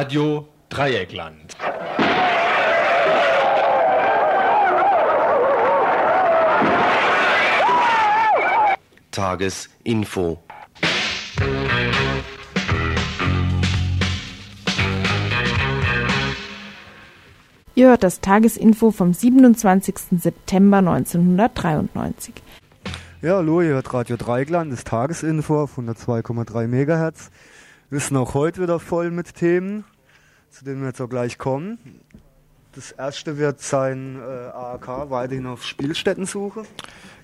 Radio Dreieckland. Tagesinfo. Ihr hört das Tagesinfo vom 27. September 1993. Ja, hallo, ihr hört Radio Dreigland, das Tagesinfo auf 102,3 MHz. Wir sind auch heute wieder voll mit Themen, zu denen wir jetzt auch gleich kommen. Das erste wird sein äh, AAK weiterhin auf Spielstättensuche.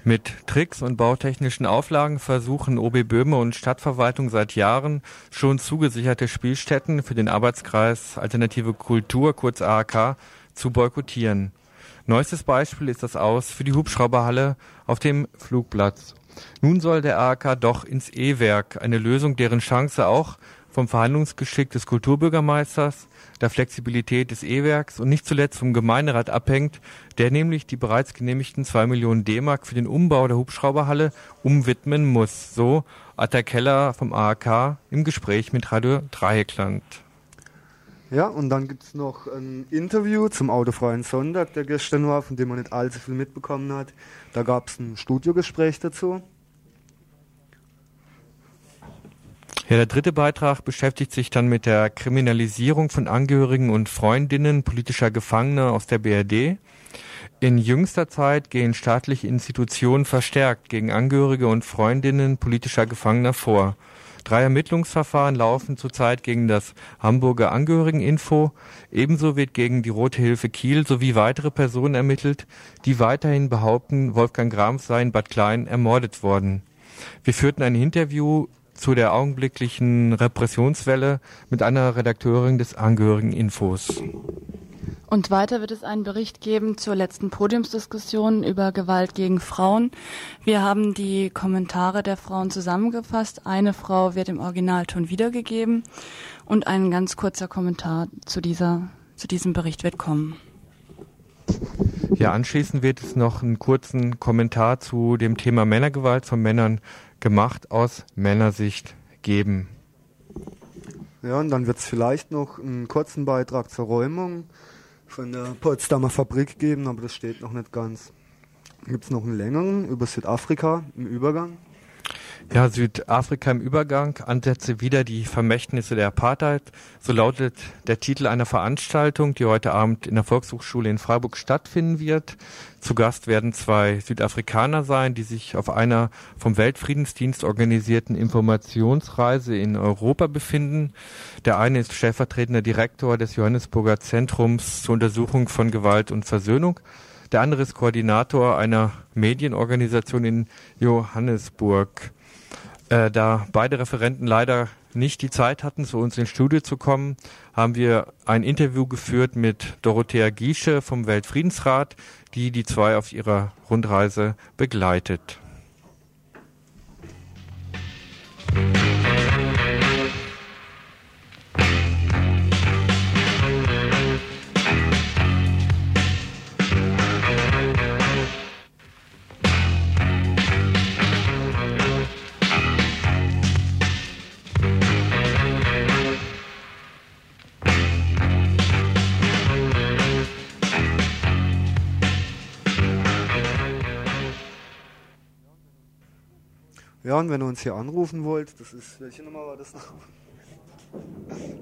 Mit Tricks und bautechnischen Auflagen versuchen OB Böhme und Stadtverwaltung seit Jahren schon zugesicherte Spielstätten für den Arbeitskreis Alternative Kultur, kurz AAK, zu boykottieren. Neuestes Beispiel ist das Aus für die Hubschrauberhalle auf dem Flugplatz. Nun soll der AAK doch ins E-Werk, eine Lösung, deren Chance auch vom Verhandlungsgeschick des Kulturbürgermeisters, der Flexibilität des E-Werks und nicht zuletzt vom Gemeinderat abhängt, der nämlich die bereits genehmigten zwei Millionen D-Mark für den Umbau der Hubschrauberhalle umwidmen muss. So Atta Keller vom AAK im Gespräch mit Radio Dreieckland. Ja, und dann gibt es noch ein Interview zum Autofreien Sonntag, der gestern war, von dem man nicht allzu viel mitbekommen hat. Da gab es ein Studiogespräch dazu. Ja, der dritte Beitrag beschäftigt sich dann mit der Kriminalisierung von Angehörigen und Freundinnen politischer Gefangener aus der BRD. In jüngster Zeit gehen staatliche Institutionen verstärkt gegen Angehörige und Freundinnen politischer Gefangener vor. Drei Ermittlungsverfahren laufen zurzeit gegen das Hamburger Angehörigeninfo. Ebenso wird gegen die Rote Hilfe Kiel sowie weitere Personen ermittelt, die weiterhin behaupten, Wolfgang Grams sei in Bad Klein ermordet worden. Wir führten ein Interview zu der augenblicklichen Repressionswelle mit einer Redakteurin des Angehörigeninfos. Und weiter wird es einen Bericht geben zur letzten Podiumsdiskussion über Gewalt gegen Frauen. Wir haben die Kommentare der Frauen zusammengefasst. Eine Frau wird im Originalton wiedergegeben und ein ganz kurzer Kommentar zu dieser, zu diesem Bericht wird kommen. Ja, anschließend wird es noch einen kurzen Kommentar zu dem Thema Männergewalt von Männern gemacht aus Männersicht geben. Ja, und dann wird es vielleicht noch einen kurzen Beitrag zur Räumung von der Potsdamer Fabrik geben, aber das steht noch nicht ganz. Gibt es noch einen längeren über Südafrika im Übergang. Ja, Südafrika im Übergang, Ansätze wieder die Vermächtnisse der Apartheid. So lautet der Titel einer Veranstaltung, die heute Abend in der Volkshochschule in Freiburg stattfinden wird. Zu Gast werden zwei Südafrikaner sein, die sich auf einer vom Weltfriedensdienst organisierten Informationsreise in Europa befinden. Der eine ist stellvertretender Direktor des Johannesburger Zentrums zur Untersuchung von Gewalt und Versöhnung. Der andere ist Koordinator einer Medienorganisation in Johannesburg. Äh, da beide Referenten leider nicht die Zeit hatten, zu uns ins Studio zu kommen, haben wir ein Interview geführt mit Dorothea Giesche vom Weltfriedensrat, die die zwei auf ihrer Rundreise begleitet. Ja, und wenn ihr uns hier anrufen wollt, das ist, welche Nummer war das noch?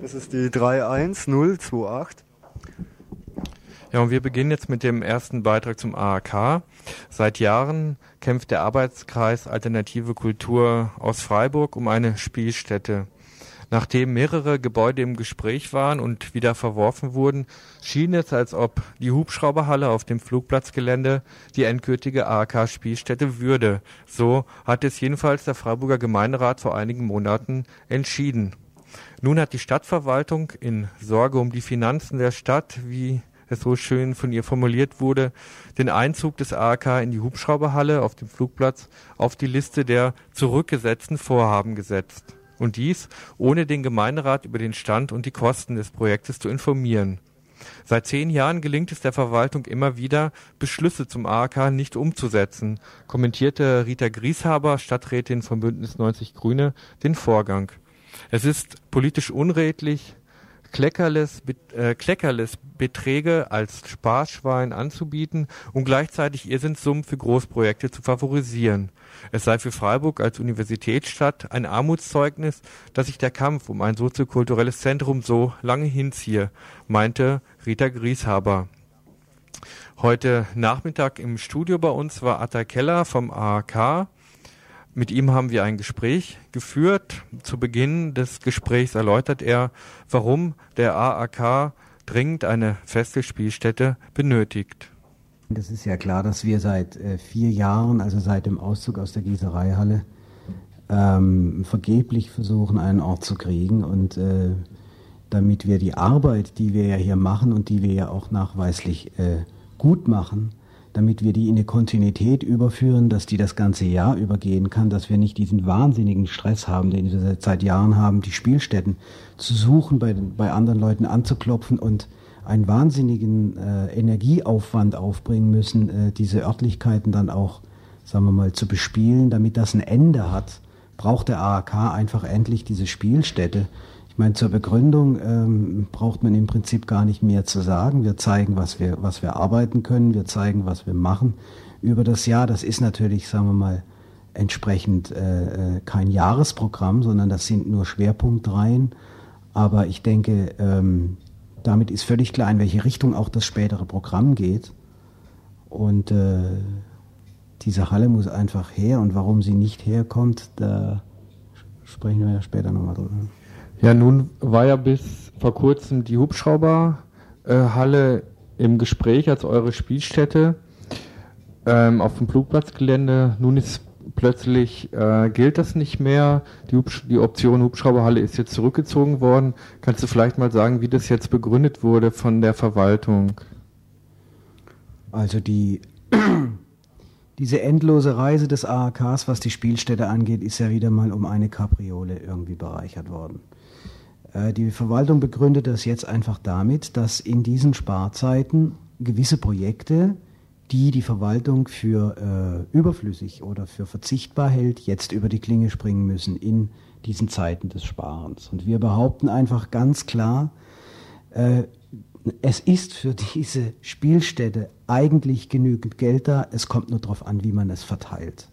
Das ist die 31028. Ja, und wir beginnen jetzt mit dem ersten Beitrag zum AAK. Seit Jahren kämpft der Arbeitskreis Alternative Kultur aus Freiburg um eine Spielstätte. Nachdem mehrere Gebäude im Gespräch waren und wieder verworfen wurden, schien es, als ob die Hubschrauberhalle auf dem Flugplatzgelände die endgültige AHK-Spielstätte würde. So hat es jedenfalls der Freiburger Gemeinderat vor einigen Monaten entschieden. Nun hat die Stadtverwaltung in Sorge um die Finanzen der Stadt, wie es so schön von ihr formuliert wurde, den Einzug des AHK in die Hubschrauberhalle auf dem Flugplatz auf die Liste der zurückgesetzten Vorhaben gesetzt und dies ohne den Gemeinderat über den Stand und die Kosten des Projektes zu informieren. Seit zehn Jahren gelingt es der Verwaltung immer wieder, Beschlüsse zum AHK nicht umzusetzen, kommentierte Rita Grieshaber, Stadträtin von Bündnis 90 Grüne, den Vorgang. Es ist politisch unredlich, Kleckerles, äh, Kleckerles Beträge als Sparschwein anzubieten und gleichzeitig Irrsinnssummen für Großprojekte zu favorisieren. Es sei für Freiburg als Universitätsstadt ein Armutszeugnis, dass sich der Kampf um ein soziokulturelles Zentrum so lange hinziehe, meinte Rita Grieshaber. Heute Nachmittag im Studio bei uns war Atta Keller vom AAK. Mit ihm haben wir ein Gespräch geführt. Zu Beginn des Gesprächs erläutert er, warum der AAK dringend eine feste Spielstätte benötigt. Das ist ja klar, dass wir seit äh, vier Jahren, also seit dem Auszug aus der Gießereihalle, ähm, vergeblich versuchen, einen Ort zu kriegen. Und äh, damit wir die Arbeit, die wir ja hier machen und die wir ja auch nachweislich äh, gut machen, damit wir die in eine Kontinuität überführen, dass die das ganze Jahr übergehen kann, dass wir nicht diesen wahnsinnigen Stress haben, den wir seit Jahren haben, die Spielstätten zu suchen, bei, bei anderen Leuten anzuklopfen und einen wahnsinnigen äh, Energieaufwand aufbringen müssen, äh, diese Örtlichkeiten dann auch, sagen wir mal, zu bespielen, damit das ein Ende hat, braucht der AAK einfach endlich diese Spielstätte. Ich meine, zur Begründung ähm, braucht man im Prinzip gar nicht mehr zu sagen. Wir zeigen, was wir, was wir arbeiten können, wir zeigen, was wir machen über das Jahr. Das ist natürlich, sagen wir mal, entsprechend äh, äh kein Jahresprogramm, sondern das sind nur Schwerpunktreihen. Aber ich denke, ähm, damit ist völlig klar, in welche Richtung auch das spätere Programm geht. Und äh, diese Halle muss einfach her. Und warum sie nicht herkommt, da sprechen wir ja später nochmal drüber. Ja, nun war ja bis vor kurzem die Hubschrauberhalle äh, im Gespräch als eure Spielstätte ähm, auf dem Flugplatzgelände. Nun ist plötzlich äh, gilt das nicht mehr. Die, die, Option Hubschrauberhalle ist jetzt zurückgezogen worden. Kannst du vielleicht mal sagen, wie das jetzt begründet wurde von der Verwaltung? Also die diese endlose Reise des AAKs, was die Spielstätte angeht, ist ja wieder mal um eine Kapriole irgendwie bereichert worden. Äh, die Verwaltung begründet das jetzt einfach damit, dass in diesen Sparzeiten gewisse Projekte die die Verwaltung für äh, überflüssig oder für verzichtbar hält, jetzt über die Klinge springen müssen in diesen Zeiten des Sparens. Und wir behaupten einfach ganz klar, äh, es ist für diese Spielstätte eigentlich genügend Geld da, es kommt nur darauf an, wie man es verteilt.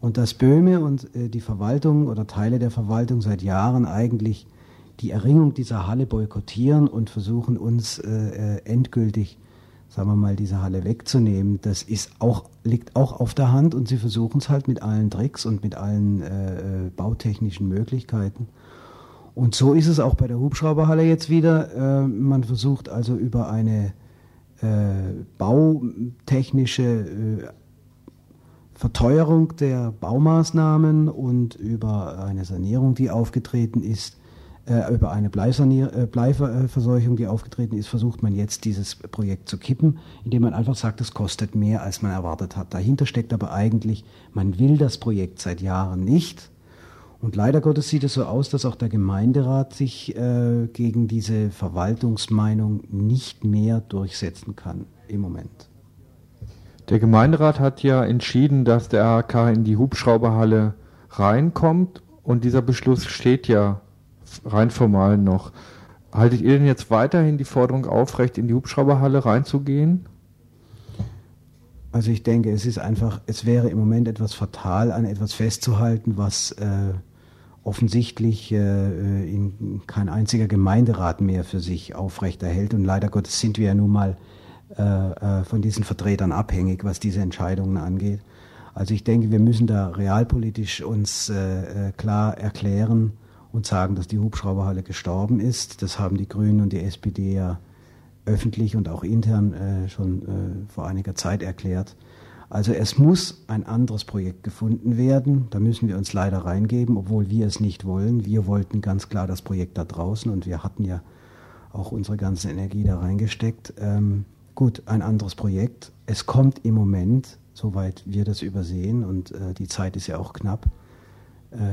Und dass Böhme und äh, die Verwaltung oder Teile der Verwaltung seit Jahren eigentlich die Erringung dieser Halle boykottieren und versuchen uns äh, äh endgültig sagen wir mal, diese Halle wegzunehmen, das ist auch, liegt auch auf der Hand und sie versuchen es halt mit allen Tricks und mit allen äh, äh, bautechnischen Möglichkeiten. Und so ist es auch bei der Hubschrauberhalle jetzt wieder. Äh, man versucht also über eine äh, bautechnische äh, Verteuerung der Baumaßnahmen und über eine Sanierung, die aufgetreten ist, über eine äh, Bleiverseuchung, die aufgetreten ist, versucht man jetzt dieses Projekt zu kippen, indem man einfach sagt, es kostet mehr, als man erwartet hat. Dahinter steckt aber eigentlich, man will das Projekt seit Jahren nicht. Und leider Gottes sieht es so aus, dass auch der Gemeinderat sich äh, gegen diese Verwaltungsmeinung nicht mehr durchsetzen kann im Moment. Der Gemeinderat hat ja entschieden, dass der AHK in die Hubschrauberhalle reinkommt und dieser Beschluss steht ja rein formal noch. Haltet ihr denn jetzt weiterhin die Forderung aufrecht, in die Hubschrauberhalle reinzugehen? Also ich denke, es ist einfach, es wäre im Moment etwas fatal, an etwas festzuhalten, was äh, offensichtlich äh, in, kein einziger Gemeinderat mehr für sich aufrechterhält. Und leider Gottes sind wir ja nun mal äh, äh von diesen Vertretern abhängig, was diese Entscheidungen angeht. Also ich denke, wir müssen da realpolitisch uns äh, äh, klar erklären, und sagen, dass die Hubschrauberhalle gestorben ist. Das haben die Grünen und die SPD ja öffentlich und auch intern äh, schon äh, vor einiger Zeit erklärt. Also es muss ein anderes Projekt gefunden werden. Da müssen wir uns leider reingeben, obwohl wir es nicht wollen. Wir wollten ganz klar das Projekt da draußen und wir hatten ja auch unsere ganze Energie da reingesteckt. Ähm, gut, ein anderes Projekt. Es kommt im Moment, soweit wir das übersehen, und äh, die Zeit ist ja auch knapp,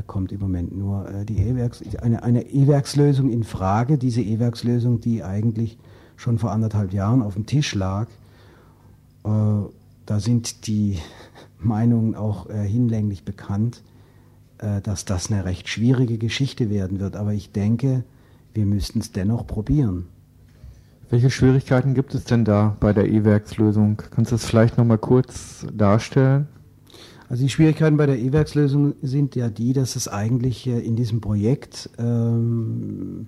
kommt im Moment nur äh, die E-Werks, eine, eine E-Werkslösung in Frage. Diese E-Werkslösung, die eigentlich schon vor anderthalb Jahren auf dem Tisch lag. Äh, da sind die Meinungen auch äh, hinlänglich bekannt, äh, dass das eine recht schwierige Geschichte werden wird. Aber ich denke, wir müssten es dennoch probieren. Welche Schwierigkeiten gibt es denn da bei der E-Werkslösung? Kannst du das vielleicht nochmal kurz darstellen? Also die Schwierigkeiten bei der E-Werkslösung sind ja die, dass es eigentlich äh, in diesem Projekt ähm,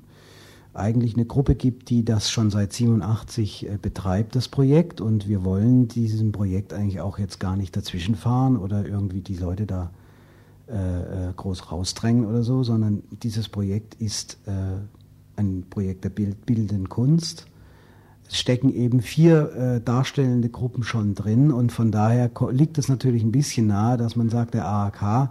eigentlich eine Gruppe gibt, die das schon seit 87 äh, betreibt, das Projekt. Und wir wollen diesem Projekt eigentlich auch jetzt gar nicht dazwischenfahren oder irgendwie die Leute da äh, äh groß rausdrängen oder so, sondern dieses Projekt ist äh, ein Projekt der Bild, bildenden Kunst. Es stecken eben vier äh, darstellende Gruppen schon drin und von daher liegt es natürlich ein bisschen nahe, dass man sagt, der AAK,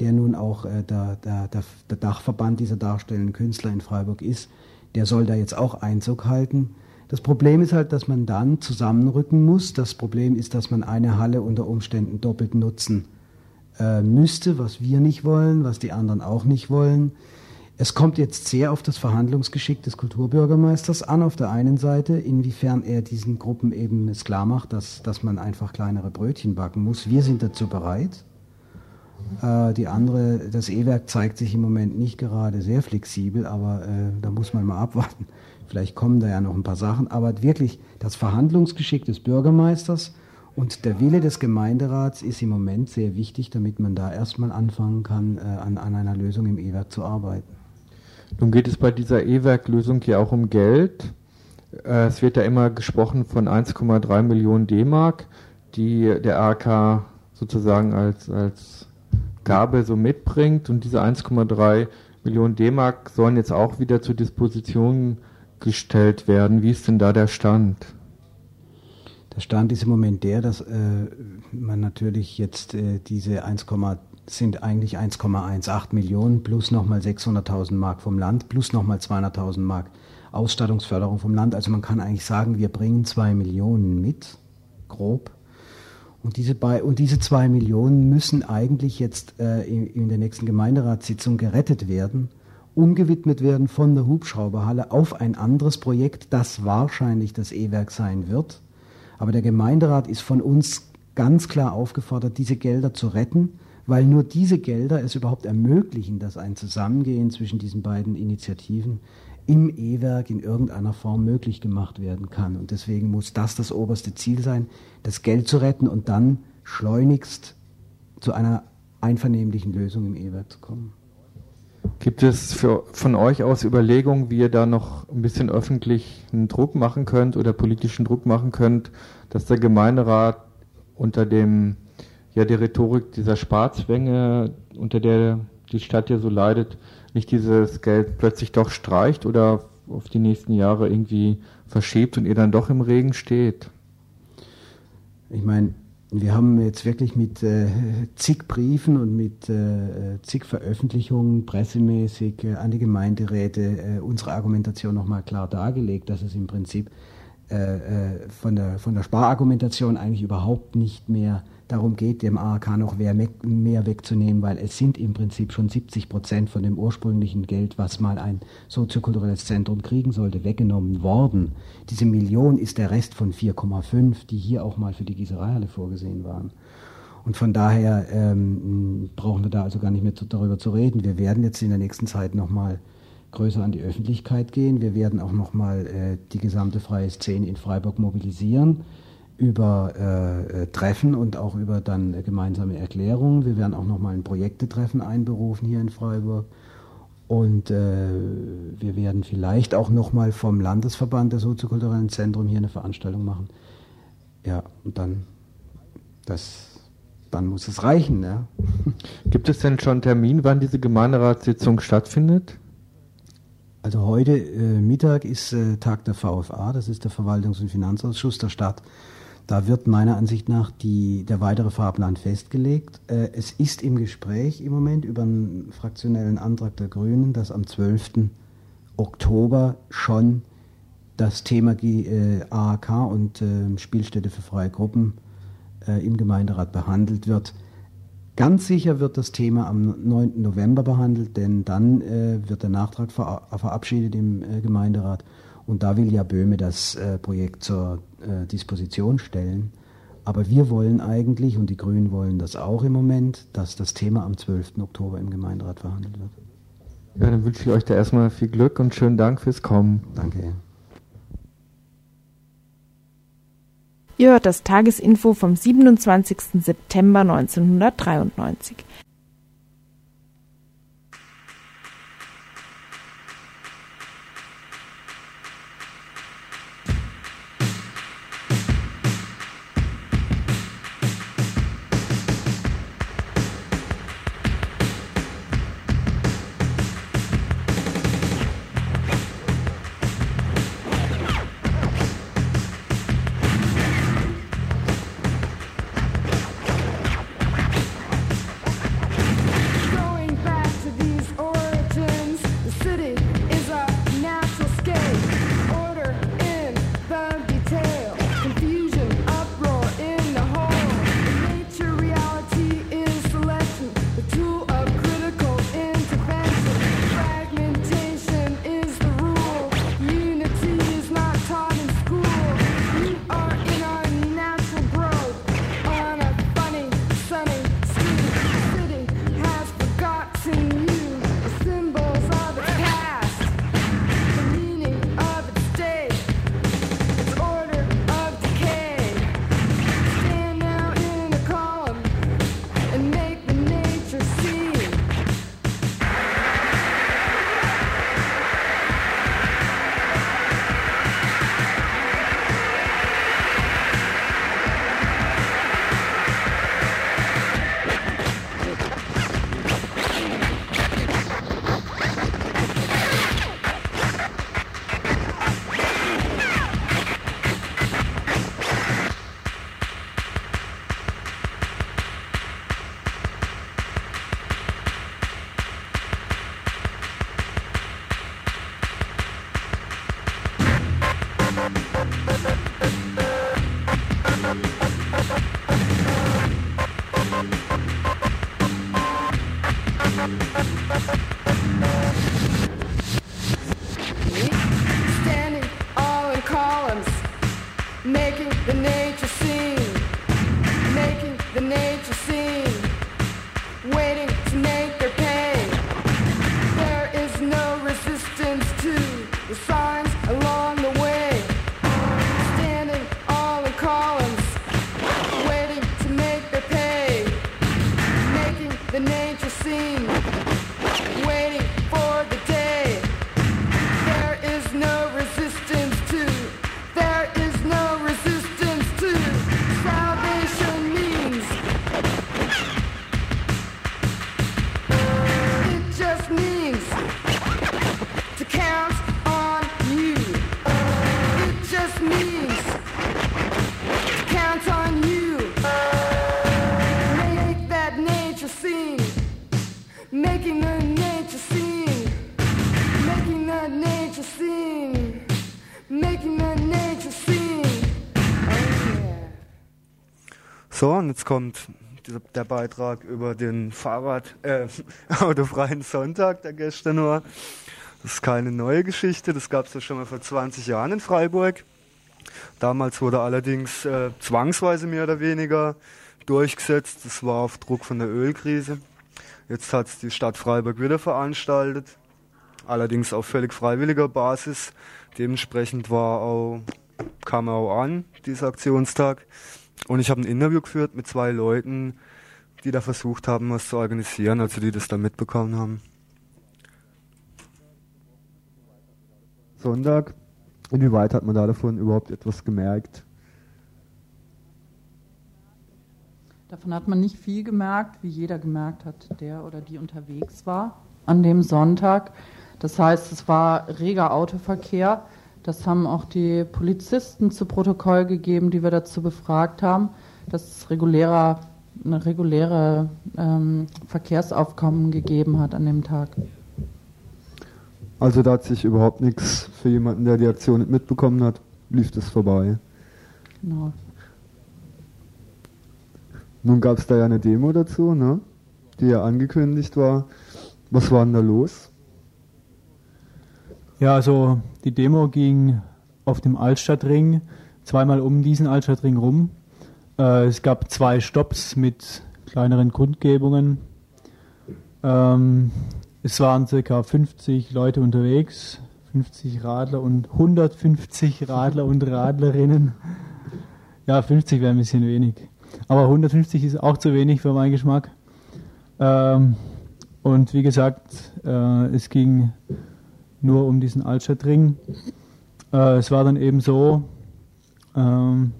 der nun auch äh, der, der, der Dachverband dieser darstellenden Künstler in Freiburg ist, der soll da jetzt auch Einzug halten. Das Problem ist halt, dass man dann zusammenrücken muss. Das Problem ist, dass man eine Halle unter Umständen doppelt nutzen äh, müsste, was wir nicht wollen, was die anderen auch nicht wollen. Es kommt jetzt sehr auf das Verhandlungsgeschick des Kulturbürgermeisters an, auf der einen Seite, inwiefern er diesen Gruppen eben es klar macht, dass, dass man einfach kleinere Brötchen backen muss. Wir sind dazu bereit. Äh, die andere, das E-Werk zeigt sich im Moment nicht gerade sehr flexibel, aber äh, da muss man mal abwarten. Vielleicht kommen da ja noch ein paar Sachen. Aber wirklich, das Verhandlungsgeschick des Bürgermeisters und der Wille des Gemeinderats ist im Moment sehr wichtig, damit man da erstmal anfangen kann, äh, an, an einer Lösung im E-Werk zu arbeiten. Nun geht es bei dieser E-Werk-Lösung ja auch um Geld. Äh, es wird ja immer gesprochen von 1,3 Millionen D-Mark, die der AK sozusagen als, als Gabe so mitbringt. Und diese 1,3 Millionen D-Mark sollen jetzt auch wieder zur Disposition gestellt werden. Wie ist denn da der Stand? Der Stand ist im Moment der, dass äh, man natürlich jetzt äh, diese 1, sind eigentlich 1,18 Millionen plus nochmal 600.000 Mark vom Land plus nochmal 200.000 Mark Ausstattungsförderung vom Land. Also man kann eigentlich sagen, wir bringen zwei Millionen mit, grob. Und diese, bei, und diese zwei Millionen müssen eigentlich jetzt äh, in, in der nächsten Gemeinderatssitzung gerettet werden, umgewidmet werden von der Hubschrauberhalle auf ein anderes Projekt, das wahrscheinlich das E-Werk sein wird. Aber der Gemeinderat ist von uns ganz klar aufgefordert, diese Gelder zu retten, weil nur diese Gelder es überhaupt ermöglichen, dass ein Zusammengehen zwischen diesen beiden Initiativen im E-Werk in irgendeiner Form möglich gemacht werden kann. Und deswegen muss das das oberste Ziel sein, das Geld zu retten und dann schleunigst zu einer einvernehmlichen Lösung im E-Werk zu kommen. Gibt es für, von euch aus Überlegungen, wie ihr da noch ein bisschen öffentlichen Druck machen könnt oder politischen Druck machen könnt, dass der Gemeinderat unter dem ja der Rhetorik dieser Sparzwänge, unter der die Stadt ja so leidet, nicht dieses Geld plötzlich doch streicht oder auf die nächsten Jahre irgendwie verschiebt und ihr dann doch im Regen steht? Ich meine, wir haben jetzt wirklich mit äh, zig Briefen und mit äh, zig Veröffentlichungen pressemäßig äh, an die Gemeinderäte äh, unsere Argumentation nochmal klar dargelegt, dass es im Prinzip äh, äh, von, der, von der Sparargumentation eigentlich überhaupt nicht mehr darum geht, dem AHK noch mehr wegzunehmen, weil es sind im Prinzip schon 70 Prozent von dem ursprünglichen Geld, was mal ein soziokulturelles Zentrum kriegen sollte, weggenommen worden. Diese Million ist der Rest von 4,5, die hier auch mal für die Gießereihalle vorgesehen waren. Und von daher ähm, brauchen wir da also gar nicht mehr zu, darüber zu reden. Wir werden jetzt in der nächsten Zeit nochmal größer an die Öffentlichkeit gehen. Wir werden auch nochmal äh, die gesamte freie Szene in Freiburg mobilisieren über äh, äh, Treffen und auch über dann gemeinsame Erklärungen. Wir werden auch nochmal ein Projektetreffen einberufen hier in Freiburg. Und äh, wir werden vielleicht auch nochmal vom Landesverband der soziokulturellen Zentrum hier eine Veranstaltung machen. Ja, und dann, das, dann muss es reichen. Ja. Gibt es denn schon einen Termin, wann diese Gemeinderatssitzung stattfindet? Also heute äh, Mittag ist äh, Tag der VFA, das ist der Verwaltungs- und Finanzausschuss der Stadt. Da wird meiner Ansicht nach die, der weitere Fahrplan festgelegt. Äh, es ist im Gespräch im Moment über einen fraktionellen Antrag der Grünen, dass am 12. Oktober schon das Thema äh, AHK und äh, Spielstätte für freie Gruppen im Gemeinderat behandelt wird. Ganz sicher wird das Thema am 9. November behandelt, denn dann äh, wird der Nachtrag ver verabschiedet im äh, Gemeinderat und da will ja Böhme das äh, Projekt zur äh, Disposition stellen. Aber wir wollen eigentlich, und die Grünen wollen das auch im Moment, dass das Thema am 12. Oktober im Gemeinderat verhandelt wird. Ja, dann wünsche ich euch da erstmal viel Glück und schönen Dank fürs Kommen. Danke. Ihr hört das Tagesinfo vom 27. September 1993. So, und jetzt kommt der Beitrag über den Fahrrad, äh, autofreien Sonntag, der gestern war. Das ist keine neue Geschichte, das gab es ja schon mal vor 20 Jahren in Freiburg. Damals wurde allerdings äh, zwangsweise mehr oder weniger durchgesetzt. Das war auf Druck von der Ölkrise. Jetzt hat es die Stadt Freiburg wieder veranstaltet, allerdings auf völlig freiwilliger Basis. Dementsprechend war auch, kam auch an, dieser Aktionstag. Und ich habe ein Interview geführt mit zwei Leuten, die da versucht haben, was zu organisieren, also die das da mitbekommen haben. Sonntag, inwieweit hat man da davon überhaupt etwas gemerkt? Davon hat man nicht viel gemerkt, wie jeder gemerkt hat, der oder die unterwegs war an dem Sonntag. Das heißt, es war reger Autoverkehr. Das haben auch die Polizisten zu Protokoll gegeben, die wir dazu befragt haben, dass es regulärer, eine reguläre ähm, Verkehrsaufkommen gegeben hat an dem Tag. Also da hat sich überhaupt nichts für jemanden, der die Aktion nicht mitbekommen hat, lief das vorbei. Genau. Nun gab es da ja eine Demo dazu, ne? die ja angekündigt war. Was war denn da los? Ja, also die Demo ging auf dem Altstadtring zweimal um diesen Altstadtring rum. Äh, es gab zwei Stops mit kleineren Kundgebungen. Ähm, es waren circa 50 Leute unterwegs, 50 Radler und 150 Radler und Radlerinnen. Ja, 50 wäre ein bisschen wenig. Aber 150 ist auch zu wenig für meinen Geschmack. Ähm, und wie gesagt, äh, es ging nur um diesen Altstadtring. Äh, es war dann eben so, ähm,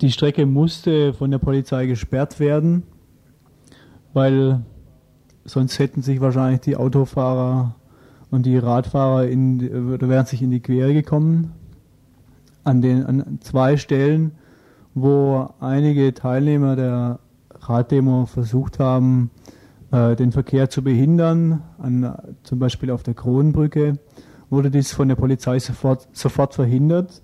die Strecke musste von der Polizei gesperrt werden, weil sonst hätten sich wahrscheinlich die Autofahrer und die Radfahrer in, wären sich in die Quere gekommen. An, den, an zwei Stellen, wo einige Teilnehmer der Raddemo versucht haben, äh, den Verkehr zu behindern, an, zum Beispiel auf der Kronenbrücke, wurde dies von der Polizei sofort, sofort verhindert.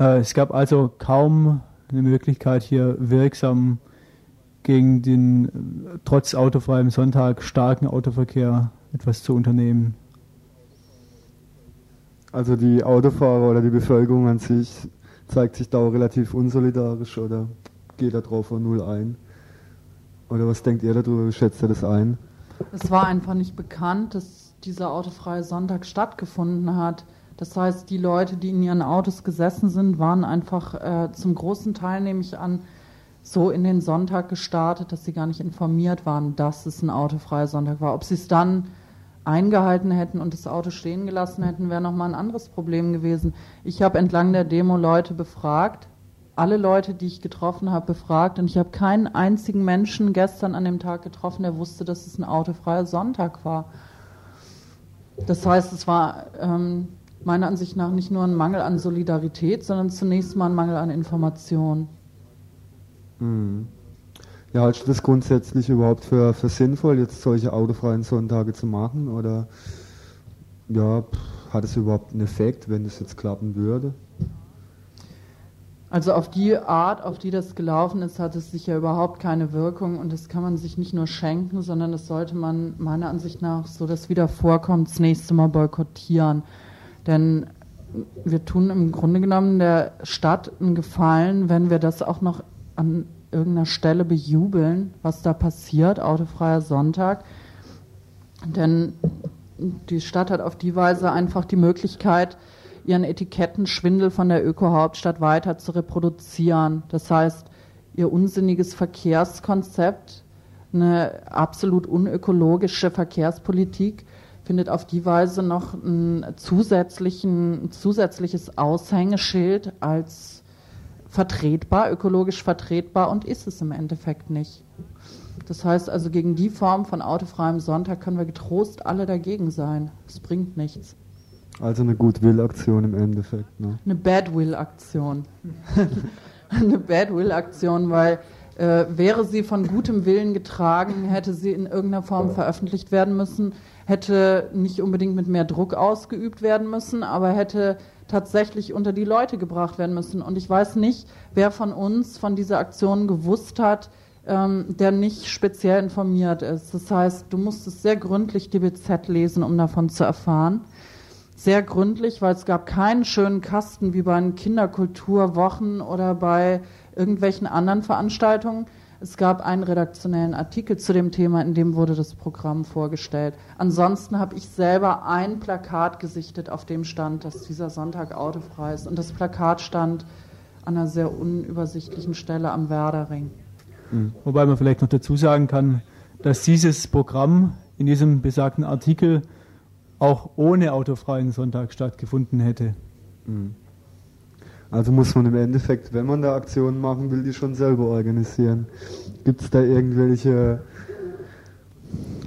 Äh, es gab also kaum eine Möglichkeit, hier wirksam gegen den trotz autofreiem Sonntag starken Autoverkehr etwas zu unternehmen. Also die Autofahrer oder die Bevölkerung an sich zeigt sich da relativ unsolidarisch oder geht da drauf von null ein? Oder was denkt ihr darüber? Wie schätzt ihr das ein? Es war einfach nicht bekannt, dass dieser autofreie Sonntag stattgefunden hat. Das heißt, die Leute, die in ihren Autos gesessen sind, waren einfach äh, zum großen Teil, nehme ich an, so in den Sonntag gestartet, dass sie gar nicht informiert waren, dass es ein autofreier Sonntag war. Ob sie es dann eingehalten hätten und das Auto stehen gelassen hätten, wäre nochmal ein anderes Problem gewesen. Ich habe entlang der Demo Leute befragt, alle Leute, die ich getroffen habe, befragt und ich habe keinen einzigen Menschen gestern an dem Tag getroffen, der wusste, dass es ein autofreier Sonntag war. Das heißt, es war ähm, meiner Ansicht nach nicht nur ein Mangel an Solidarität, sondern zunächst mal ein Mangel an Information. Mhm. Ja, hältst du das grundsätzlich überhaupt für, für sinnvoll, jetzt solche autofreien Sonntage zu machen? Oder ja, hat es überhaupt einen Effekt, wenn das jetzt klappen würde? Also auf die Art, auf die das gelaufen ist, hat es sicher überhaupt keine Wirkung und das kann man sich nicht nur schenken, sondern das sollte man meiner Ansicht nach, so dass wieder vorkommt, das nächste Mal boykottieren. Denn wir tun im Grunde genommen der Stadt einen Gefallen, wenn wir das auch noch an irgendeiner Stelle bejubeln, was da passiert, autofreier Sonntag. Denn die Stadt hat auf die Weise einfach die Möglichkeit, ihren Etikettenschwindel von der Öko-Hauptstadt weiter zu reproduzieren. Das heißt, ihr unsinniges Verkehrskonzept, eine absolut unökologische Verkehrspolitik, findet auf die Weise noch ein, zusätzlichen, ein zusätzliches Aushängeschild als vertretbar, ökologisch vertretbar und ist es im Endeffekt nicht. Das heißt also, gegen die Form von autofreiem Sonntag können wir getrost alle dagegen sein. Es bringt nichts. Also eine Goodwill-Aktion im Endeffekt. Ne? Eine Badwill-Aktion. eine Badwill-Aktion, weil äh, wäre sie von gutem Willen getragen, hätte sie in irgendeiner Form veröffentlicht werden müssen, hätte nicht unbedingt mit mehr Druck ausgeübt werden müssen, aber hätte tatsächlich unter die Leute gebracht werden müssen. Und ich weiß nicht, wer von uns von dieser Aktion gewusst hat, ähm, der nicht speziell informiert ist. Das heißt, du musstest sehr gründlich die BZ lesen, um davon zu erfahren sehr gründlich, weil es gab keinen schönen Kasten wie bei den Kinderkulturwochen oder bei irgendwelchen anderen Veranstaltungen. Es gab einen redaktionellen Artikel zu dem Thema, in dem wurde das Programm vorgestellt. Ansonsten habe ich selber ein Plakat gesichtet, auf dem stand, dass dieser Sonntag autofrei ist. Und das Plakat stand an einer sehr unübersichtlichen Stelle am Werdering. Mhm. Wobei man vielleicht noch dazu sagen kann, dass dieses Programm in diesem besagten Artikel auch ohne autofreien Sonntag stattgefunden hätte. Mhm. Also muss man im Endeffekt, wenn man da Aktionen machen will, die schon selber organisieren. Gibt es da irgendwelche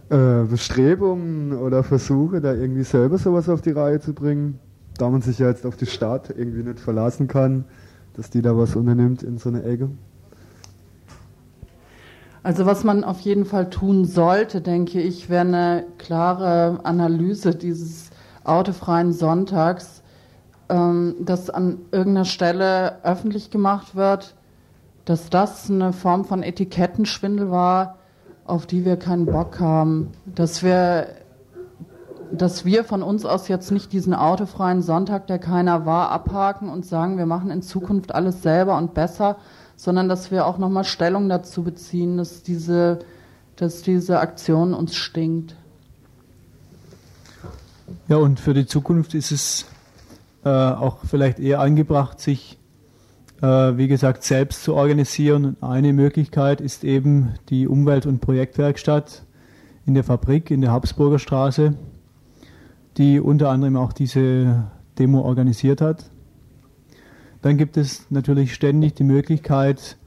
äh, Bestrebungen oder Versuche, da irgendwie selber sowas auf die Reihe zu bringen? Da man sich ja jetzt auf die Stadt irgendwie nicht verlassen kann, dass die da was unternimmt in so einer Ecke. Also was man auf jeden Fall tun sollte, denke ich, wäre eine klare Analyse dieses autofreien Sonntags, ähm, dass an irgendeiner Stelle öffentlich gemacht wird, dass das eine Form von Etikettenschwindel war, auf die wir keinen Bock haben, dass wir dass wir von uns aus jetzt nicht diesen autofreien Sonntag, der keiner war, abhaken und sagen, wir machen in Zukunft alles selber und besser, sondern dass wir auch nochmal Stellung dazu beziehen, dass diese dass diese Aktion uns stinkt. Ja, und für die Zukunft ist es äh, auch vielleicht eher angebracht, sich, äh, wie gesagt, selbst zu organisieren. Eine Möglichkeit ist eben die Umwelt- und Projektwerkstatt in der Fabrik in der Habsburger Straße, die unter anderem auch diese Demo organisiert hat. Dann gibt es natürlich ständig die Möglichkeit,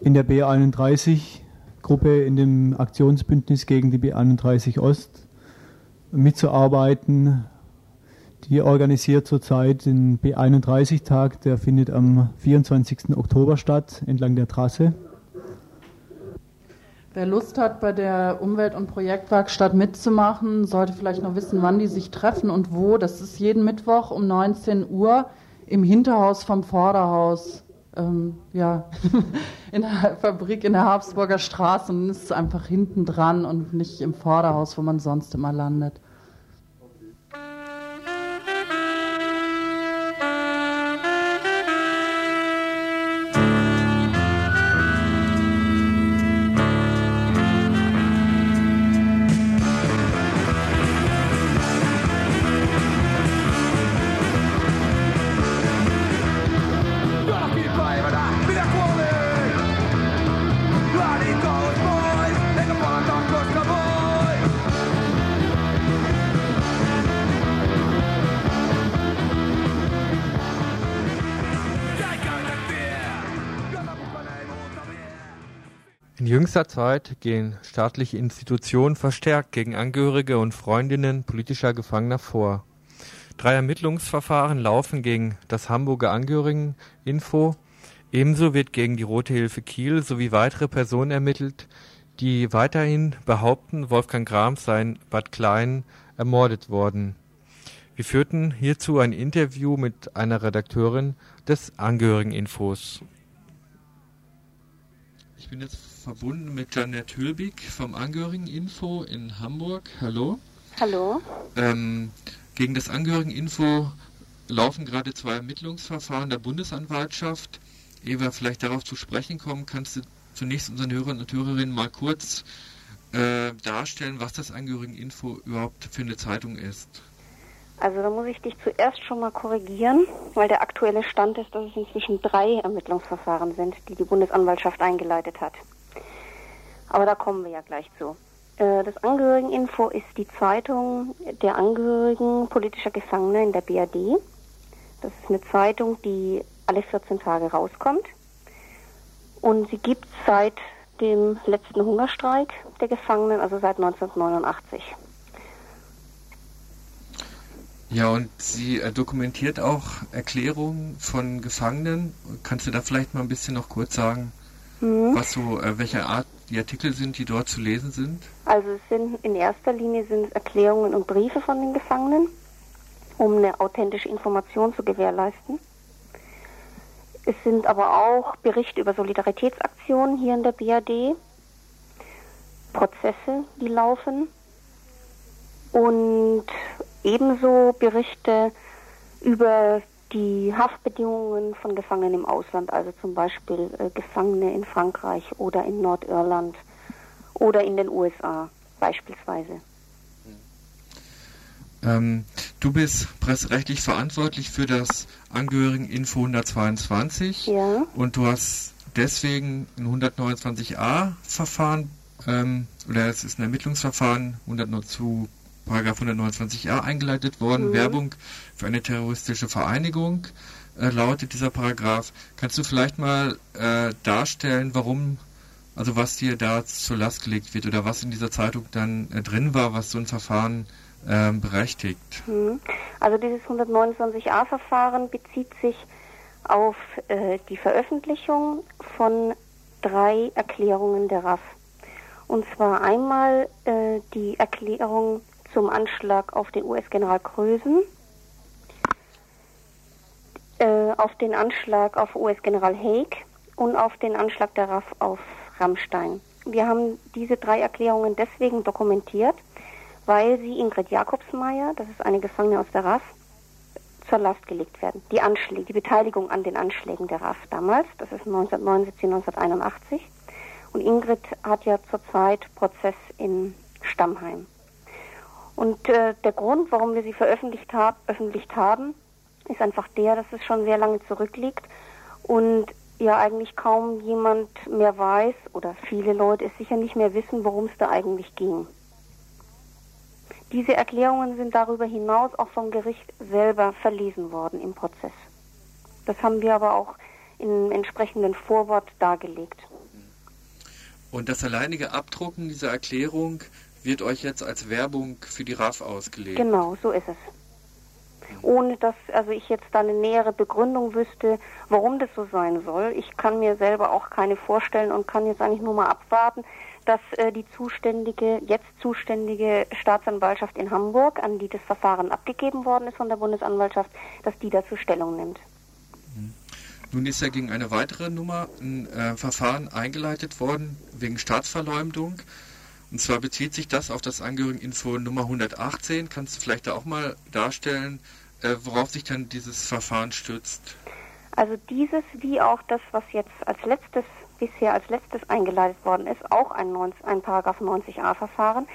in der B31-Gruppe, in dem Aktionsbündnis gegen die B31 Ost mitzuarbeiten. Die organisiert zurzeit den B31-Tag, der findet am 24. Oktober statt, entlang der Trasse. Wer Lust hat, bei der Umwelt- und Projektwerkstatt mitzumachen, sollte vielleicht noch wissen, wann die sich treffen und wo. Das ist jeden Mittwoch um 19 Uhr im Hinterhaus vom Vorderhaus. Ähm, ja, in der Fabrik in der Habsburger Straße und ist einfach hinten dran und nicht im Vorderhaus, wo man sonst immer landet. Jüngster Zeit gehen staatliche Institutionen verstärkt gegen Angehörige und Freundinnen politischer Gefangener vor. Drei Ermittlungsverfahren laufen gegen das Hamburger Angehörigeninfo. Ebenso wird gegen die Rote Hilfe Kiel sowie weitere Personen ermittelt, die weiterhin behaupten, Wolfgang Grams sei in Bad Klein ermordet worden. Wir führten hierzu ein Interview mit einer Redakteurin des Angehörigeninfos. Ich bin jetzt verbunden mit Janet Hülbig vom Angehörigeninfo in Hamburg. Hallo. Hallo. Ähm, gegen das Angehörigeninfo laufen gerade zwei Ermittlungsverfahren der Bundesanwaltschaft. Ehe wir vielleicht darauf zu sprechen kommen, kannst du zunächst unseren Hörern und Hörerinnen mal kurz äh, darstellen, was das Angehörigeninfo überhaupt für eine Zeitung ist. Also da muss ich dich zuerst schon mal korrigieren, weil der aktuelle Stand ist, dass es inzwischen drei Ermittlungsverfahren sind, die die Bundesanwaltschaft eingeleitet hat. Aber da kommen wir ja gleich zu. Äh, Das Angehörigeninfo ist die Zeitung der Angehörigen politischer Gefangener in der BRD. Das ist eine Zeitung, die alle 14 Tage rauskommt. Und sie gibt seit dem letzten Hungerstreik der Gefangenen, also seit 1989. Ja, und sie äh, dokumentiert auch Erklärungen von Gefangenen. Kannst du da vielleicht mal ein bisschen noch kurz sagen, Mhm. was so, äh, welche Art die Artikel sind, die dort zu lesen sind? Also es sind in erster Linie sind es Erklärungen und Briefe von den Gefangenen, um eine authentische Information zu gewährleisten. Es sind aber auch Berichte über Solidaritätsaktionen hier in der BRD, Prozesse, die laufen und ebenso Berichte über die Haftbedingungen von Gefangenen im Ausland, also zum Beispiel äh, Gefangene in Frankreich oder in Nordirland oder in den USA beispielsweise. Ähm, du bist presserechtlich verantwortlich für das Angehörigeninfo 122 Ja. und du hast deswegen ein 129a-Verfahren ähm, oder es ist ein Ermittlungsverfahren 100 zu 129a eingeleitet worden. Mhm. Werbung für eine terroristische Vereinigung äh, lautet dieser Paragraph. Kannst du vielleicht mal äh, darstellen, warum, also was dir da zur Last gelegt wird oder was in dieser Zeitung dann äh, drin war, was so ein Verfahren ähm, berechtigt? Mhm. Also dieses 129a-Verfahren bezieht sich auf äh, die Veröffentlichung von drei Erklärungen der RAF. Und zwar einmal äh, die Erklärung zum Anschlag auf den US-General Krösen, äh, auf den Anschlag auf US-General Haig und auf den Anschlag der RAF auf Rammstein. Wir haben diese drei Erklärungen deswegen dokumentiert, weil sie Ingrid Jakobsmeier, das ist eine Gefangene aus der RAF, zur Last gelegt werden. Die Anschläge, die Beteiligung an den Anschlägen der RAF damals, das ist 1979, 1981. Und Ingrid hat ja zurzeit Prozess in Stammheim. Und äh, der Grund, warum wir sie veröffentlicht, hab, haben, ist einfach der, dass es schon sehr lange zurückliegt und ja eigentlich kaum jemand mehr weiß oder viele Leute es sicher nicht mehr wissen, worum es da eigentlich ging. Diese Erklärungen sind darüber hinaus auch vom Gericht selber verlesen worden im Prozess. Das haben wir aber auch im entsprechenden Vorwort dargelegt. Und das alleinige Abdrucken dieser Erklärung wird euch jetzt als Werbung für die RAF ausgelegt? Genau, so ist es. Ohne dass also ich jetzt da eine nähere Begründung wüsste, warum das so sein soll. Ich kann mir selber auch keine vorstellen und kann jetzt eigentlich nur mal abwarten, dass äh, die zuständige, jetzt zuständige Staatsanwaltschaft in Hamburg, an die das Verfahren abgegeben worden ist von der Bundesanwaltschaft, dass die dazu Stellung nimmt. Mhm. Nun ist ja gegen eine weitere Nummer ein äh, Verfahren eingeleitet worden wegen Staatsverleumdung. Und zwar bezieht sich das auf das Angehörigeninfo Nummer 118. Kannst du vielleicht da auch mal darstellen, äh, worauf sich dann dieses Verfahren stützt? Also dieses wie auch das, was jetzt als letztes bisher als letztes eingeleitet worden ist, auch ein, 90, ein Paragraph 90a Verfahren,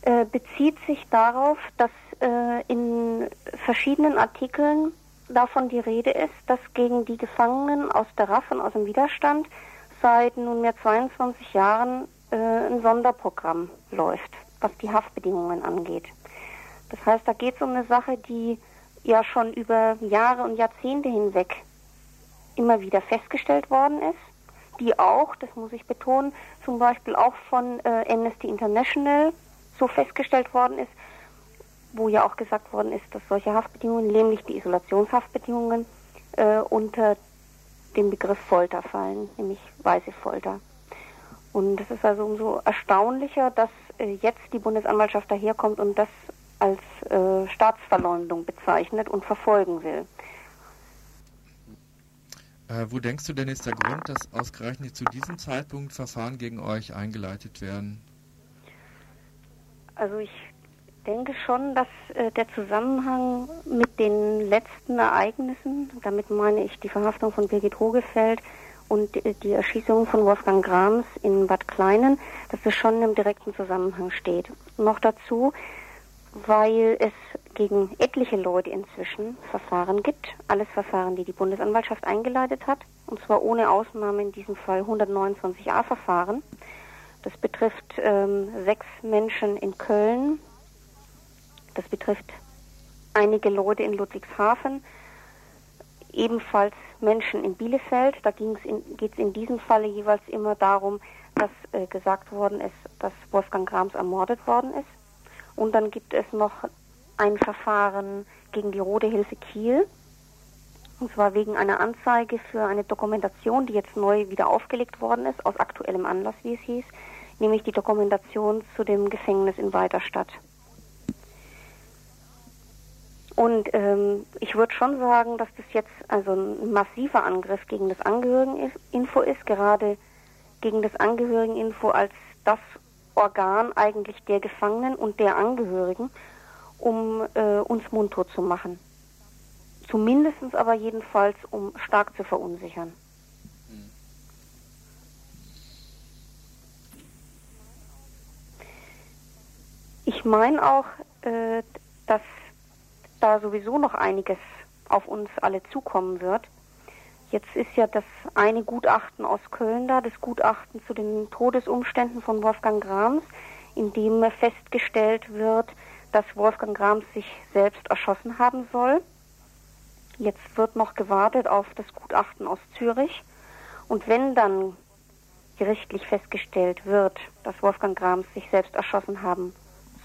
äh, bezieht sich darauf, dass äh, in verschiedenen Artikeln davon die Rede ist, dass gegen die Gefangenen aus der RAF und aus dem Widerstand seit nunmehr 22 Jahren äh, ein Sonderprogramm läuft, was die Haftbedingungen angeht. Das heißt, da geht es um eine Sache, die ja schon über Jahre und Jahrzehnte hinweg immer wieder festgestellt worden ist die auch, das muss ich betonen, zum Beispiel auch von äh, Amnesty International so festgestellt worden ist, wo ja auch gesagt worden ist, dass solche Haftbedingungen, nämlich die Isolationshaftbedingungen, äh, unter den Begriff Folter fallen, nämlich weiße Folter. Und es ist also umso erstaunlicher, dass äh, jetzt die Bundesanwaltschaft daherkommt und das als äh, Staatsverleumdung bezeichnet und verfolgen will. Äh, wo denkst du denn ist der Grund, dass ausgerechnet zu diesem Zeitpunkt Verfahren gegen euch eingeleitet werden? Also ich denke schon, dass äh, der Zusammenhang mit den letzten Ereignissen, damit meine ich die Verhaftung von Birgit Hogefeld und die, Erschießung von Wolfgang Grams in Bad Kleinen, dass das schon im direkten Zusammenhang steht. Noch dazu, weil es gegen etliche Leute inzwischen Verfahren gibt. Alles Verfahren, die die Bundesanwaltschaft eingeleitet hat. Und zwar ohne Ausnahme in diesem Fall 129a Verfahren. Das betrifft ähm, sechs Menschen in Köln. Das betrifft einige Leute in Ludwigshafen. Ebenfalls Menschen in Bielefeld. Da geht es in diesem Falle jeweils immer darum, dass äh, gesagt worden ist, dass Wolfgang Grams ermordet worden ist. Und dann gibt es noch ein Verfahren gegen die Rote Hilfe Kiel. Und zwar wegen einer Anzeige für eine Dokumentation, die jetzt neu wieder aufgelegt worden ist, aus aktuellem Anlass, wie es hieß, nämlich die Dokumentation zu dem Gefängnis in Weiterstadt. Und ähm, ich würde schon sagen, dass das jetzt also ein massiver Angriff gegen das Angehörigeninfo ist, gerade gegen das Angehörigeninfo als das Organ eigentlich der Gefangenen und der Angehörigen um äh, uns mundtot zu machen. Zumindest aber jedenfalls, um stark zu verunsichern. Ich meine auch, äh, dass da sowieso noch einiges auf uns alle zukommen wird. Jetzt ist ja das eine Gutachten aus Köln da, das Gutachten zu den Todesumständen von Wolfgang Grams, in dem festgestellt wird, dass Wolfgang Grams sich selbst erschossen haben soll. Jetzt wird noch gewartet auf das Gutachten aus Zürich. Und wenn dann gerichtlich festgestellt wird, dass Wolfgang Grams sich selbst erschossen haben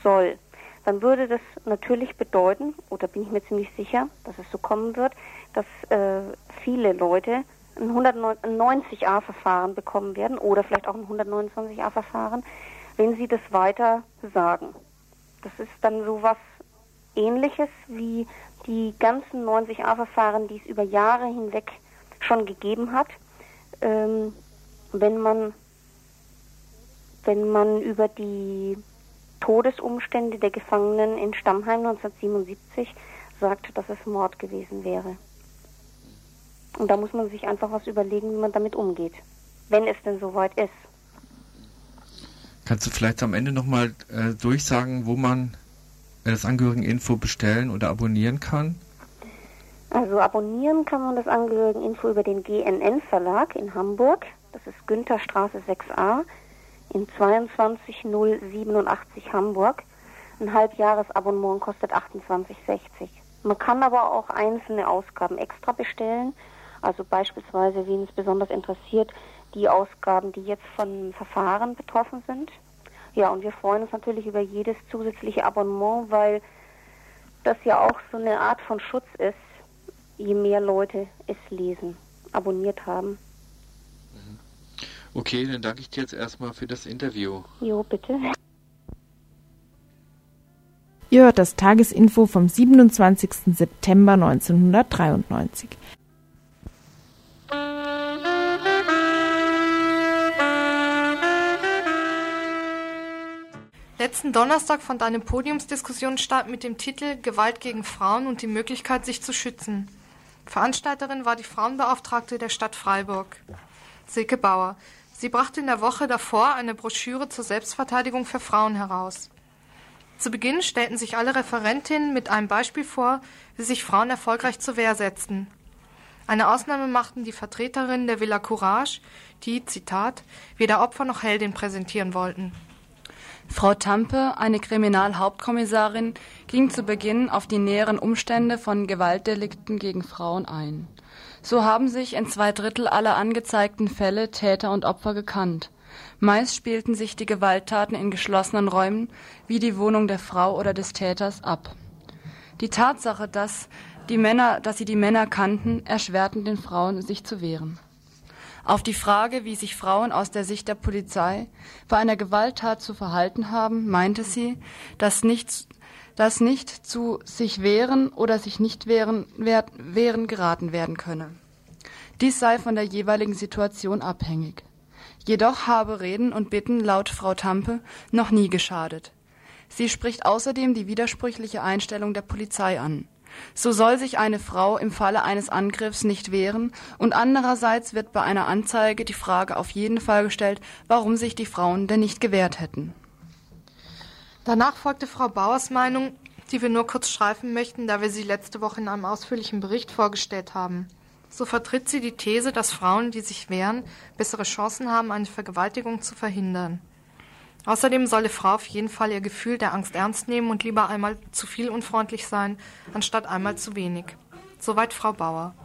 soll, dann würde das natürlich bedeuten, oder bin ich mir ziemlich sicher, dass es so kommen wird, dass äh, viele Leute ein 190a-Verfahren bekommen werden oder vielleicht auch ein 129a-Verfahren, wenn sie das weiter sagen. Das ist dann sowas ähnliches wie die ganzen 90a-Verfahren, die es über Jahre hinweg schon gegeben hat. Ähm, wenn man wenn man über die Todesumstände der Gefangenen in Stammheim 1977 sagt, dass es Mord gewesen wäre. Und da muss man sich einfach was überlegen, wie man damit umgeht. wenn es denn soweit ist. Kannst du vielleicht am Ende nochmal äh, durchsagen, wo man äh, das Angehörigeninfo bestellen oder abonnieren kann? Also abonnieren kann man das Angehörigeninfo über den GNN Verlag in Hamburg. Das ist Güntherstraße 6a in 22087 Hamburg. Ein Halbjahresabonnement kostet 28,60. Man kann aber auch einzelne Ausgaben extra bestellen. Also beispielsweise, wen es besonders interessiert, die Ausgaben, die jetzt von Verfahren betroffen sind. Ja, und wir freuen uns natürlich über jedes zusätzliche Abonnement, weil das ja auch so eine Art von Schutz ist, je mehr Leute es lesen, abonniert haben. Okay, dann danke ich dir jetzt erstmal für das Interview. Jo, bitte. Ihr hört das Tagesinfo vom 27. September 1993. Letzten Donnerstag fand eine Podiumsdiskussion statt mit dem Titel Gewalt gegen Frauen und die Möglichkeit, sich zu schützen. Veranstalterin war die Frauenbeauftragte der Stadt Freiburg, Silke Bauer. Sie brachte in der Woche davor eine Broschüre zur Selbstverteidigung für Frauen heraus. Zu Beginn stellten sich alle Referentinnen mit einem Beispiel vor, wie sich Frauen erfolgreich zur Wehr setzten. Eine Ausnahme machten die Vertreterinnen der Villa Courage, die, Zitat, weder Opfer noch Heldin präsentieren wollten. Frau Tampe, eine Kriminalhauptkommissarin, ging zu Beginn auf die näheren Umstände von Gewaltdelikten gegen Frauen ein. So haben sich in zwei Drittel aller angezeigten Fälle Täter und Opfer gekannt. Meist spielten sich die Gewalttaten in geschlossenen Räumen wie die Wohnung der Frau oder des Täters ab. Die Tatsache, dass, die Männer, dass sie die Männer kannten, erschwerten den Frauen, sich zu wehren. Auf die Frage, wie sich Frauen aus der Sicht der Polizei bei einer Gewalttat zu verhalten haben, meinte sie, dass nicht, dass nicht zu sich wehren oder sich nicht wehren, wehren geraten werden könne. Dies sei von der jeweiligen Situation abhängig. Jedoch habe Reden und Bitten laut Frau Tampe noch nie geschadet. Sie spricht außerdem die widersprüchliche Einstellung der Polizei an. So soll sich eine Frau im Falle eines Angriffs nicht wehren und andererseits wird bei einer Anzeige die Frage auf jeden Fall gestellt, warum sich die Frauen denn nicht gewehrt hätten. Danach folgte Frau Bauers Meinung, die wir nur kurz streifen möchten, da wir sie letzte Woche in einem ausführlichen Bericht vorgestellt haben. So vertritt sie die These, dass Frauen, die sich wehren, bessere Chancen haben, eine Vergewaltigung zu verhindern. Außerdem solle Frau auf jeden Fall ihr Gefühl der Angst ernst nehmen und lieber einmal zu viel unfreundlich sein, anstatt einmal zu wenig. Soweit Frau Bauer.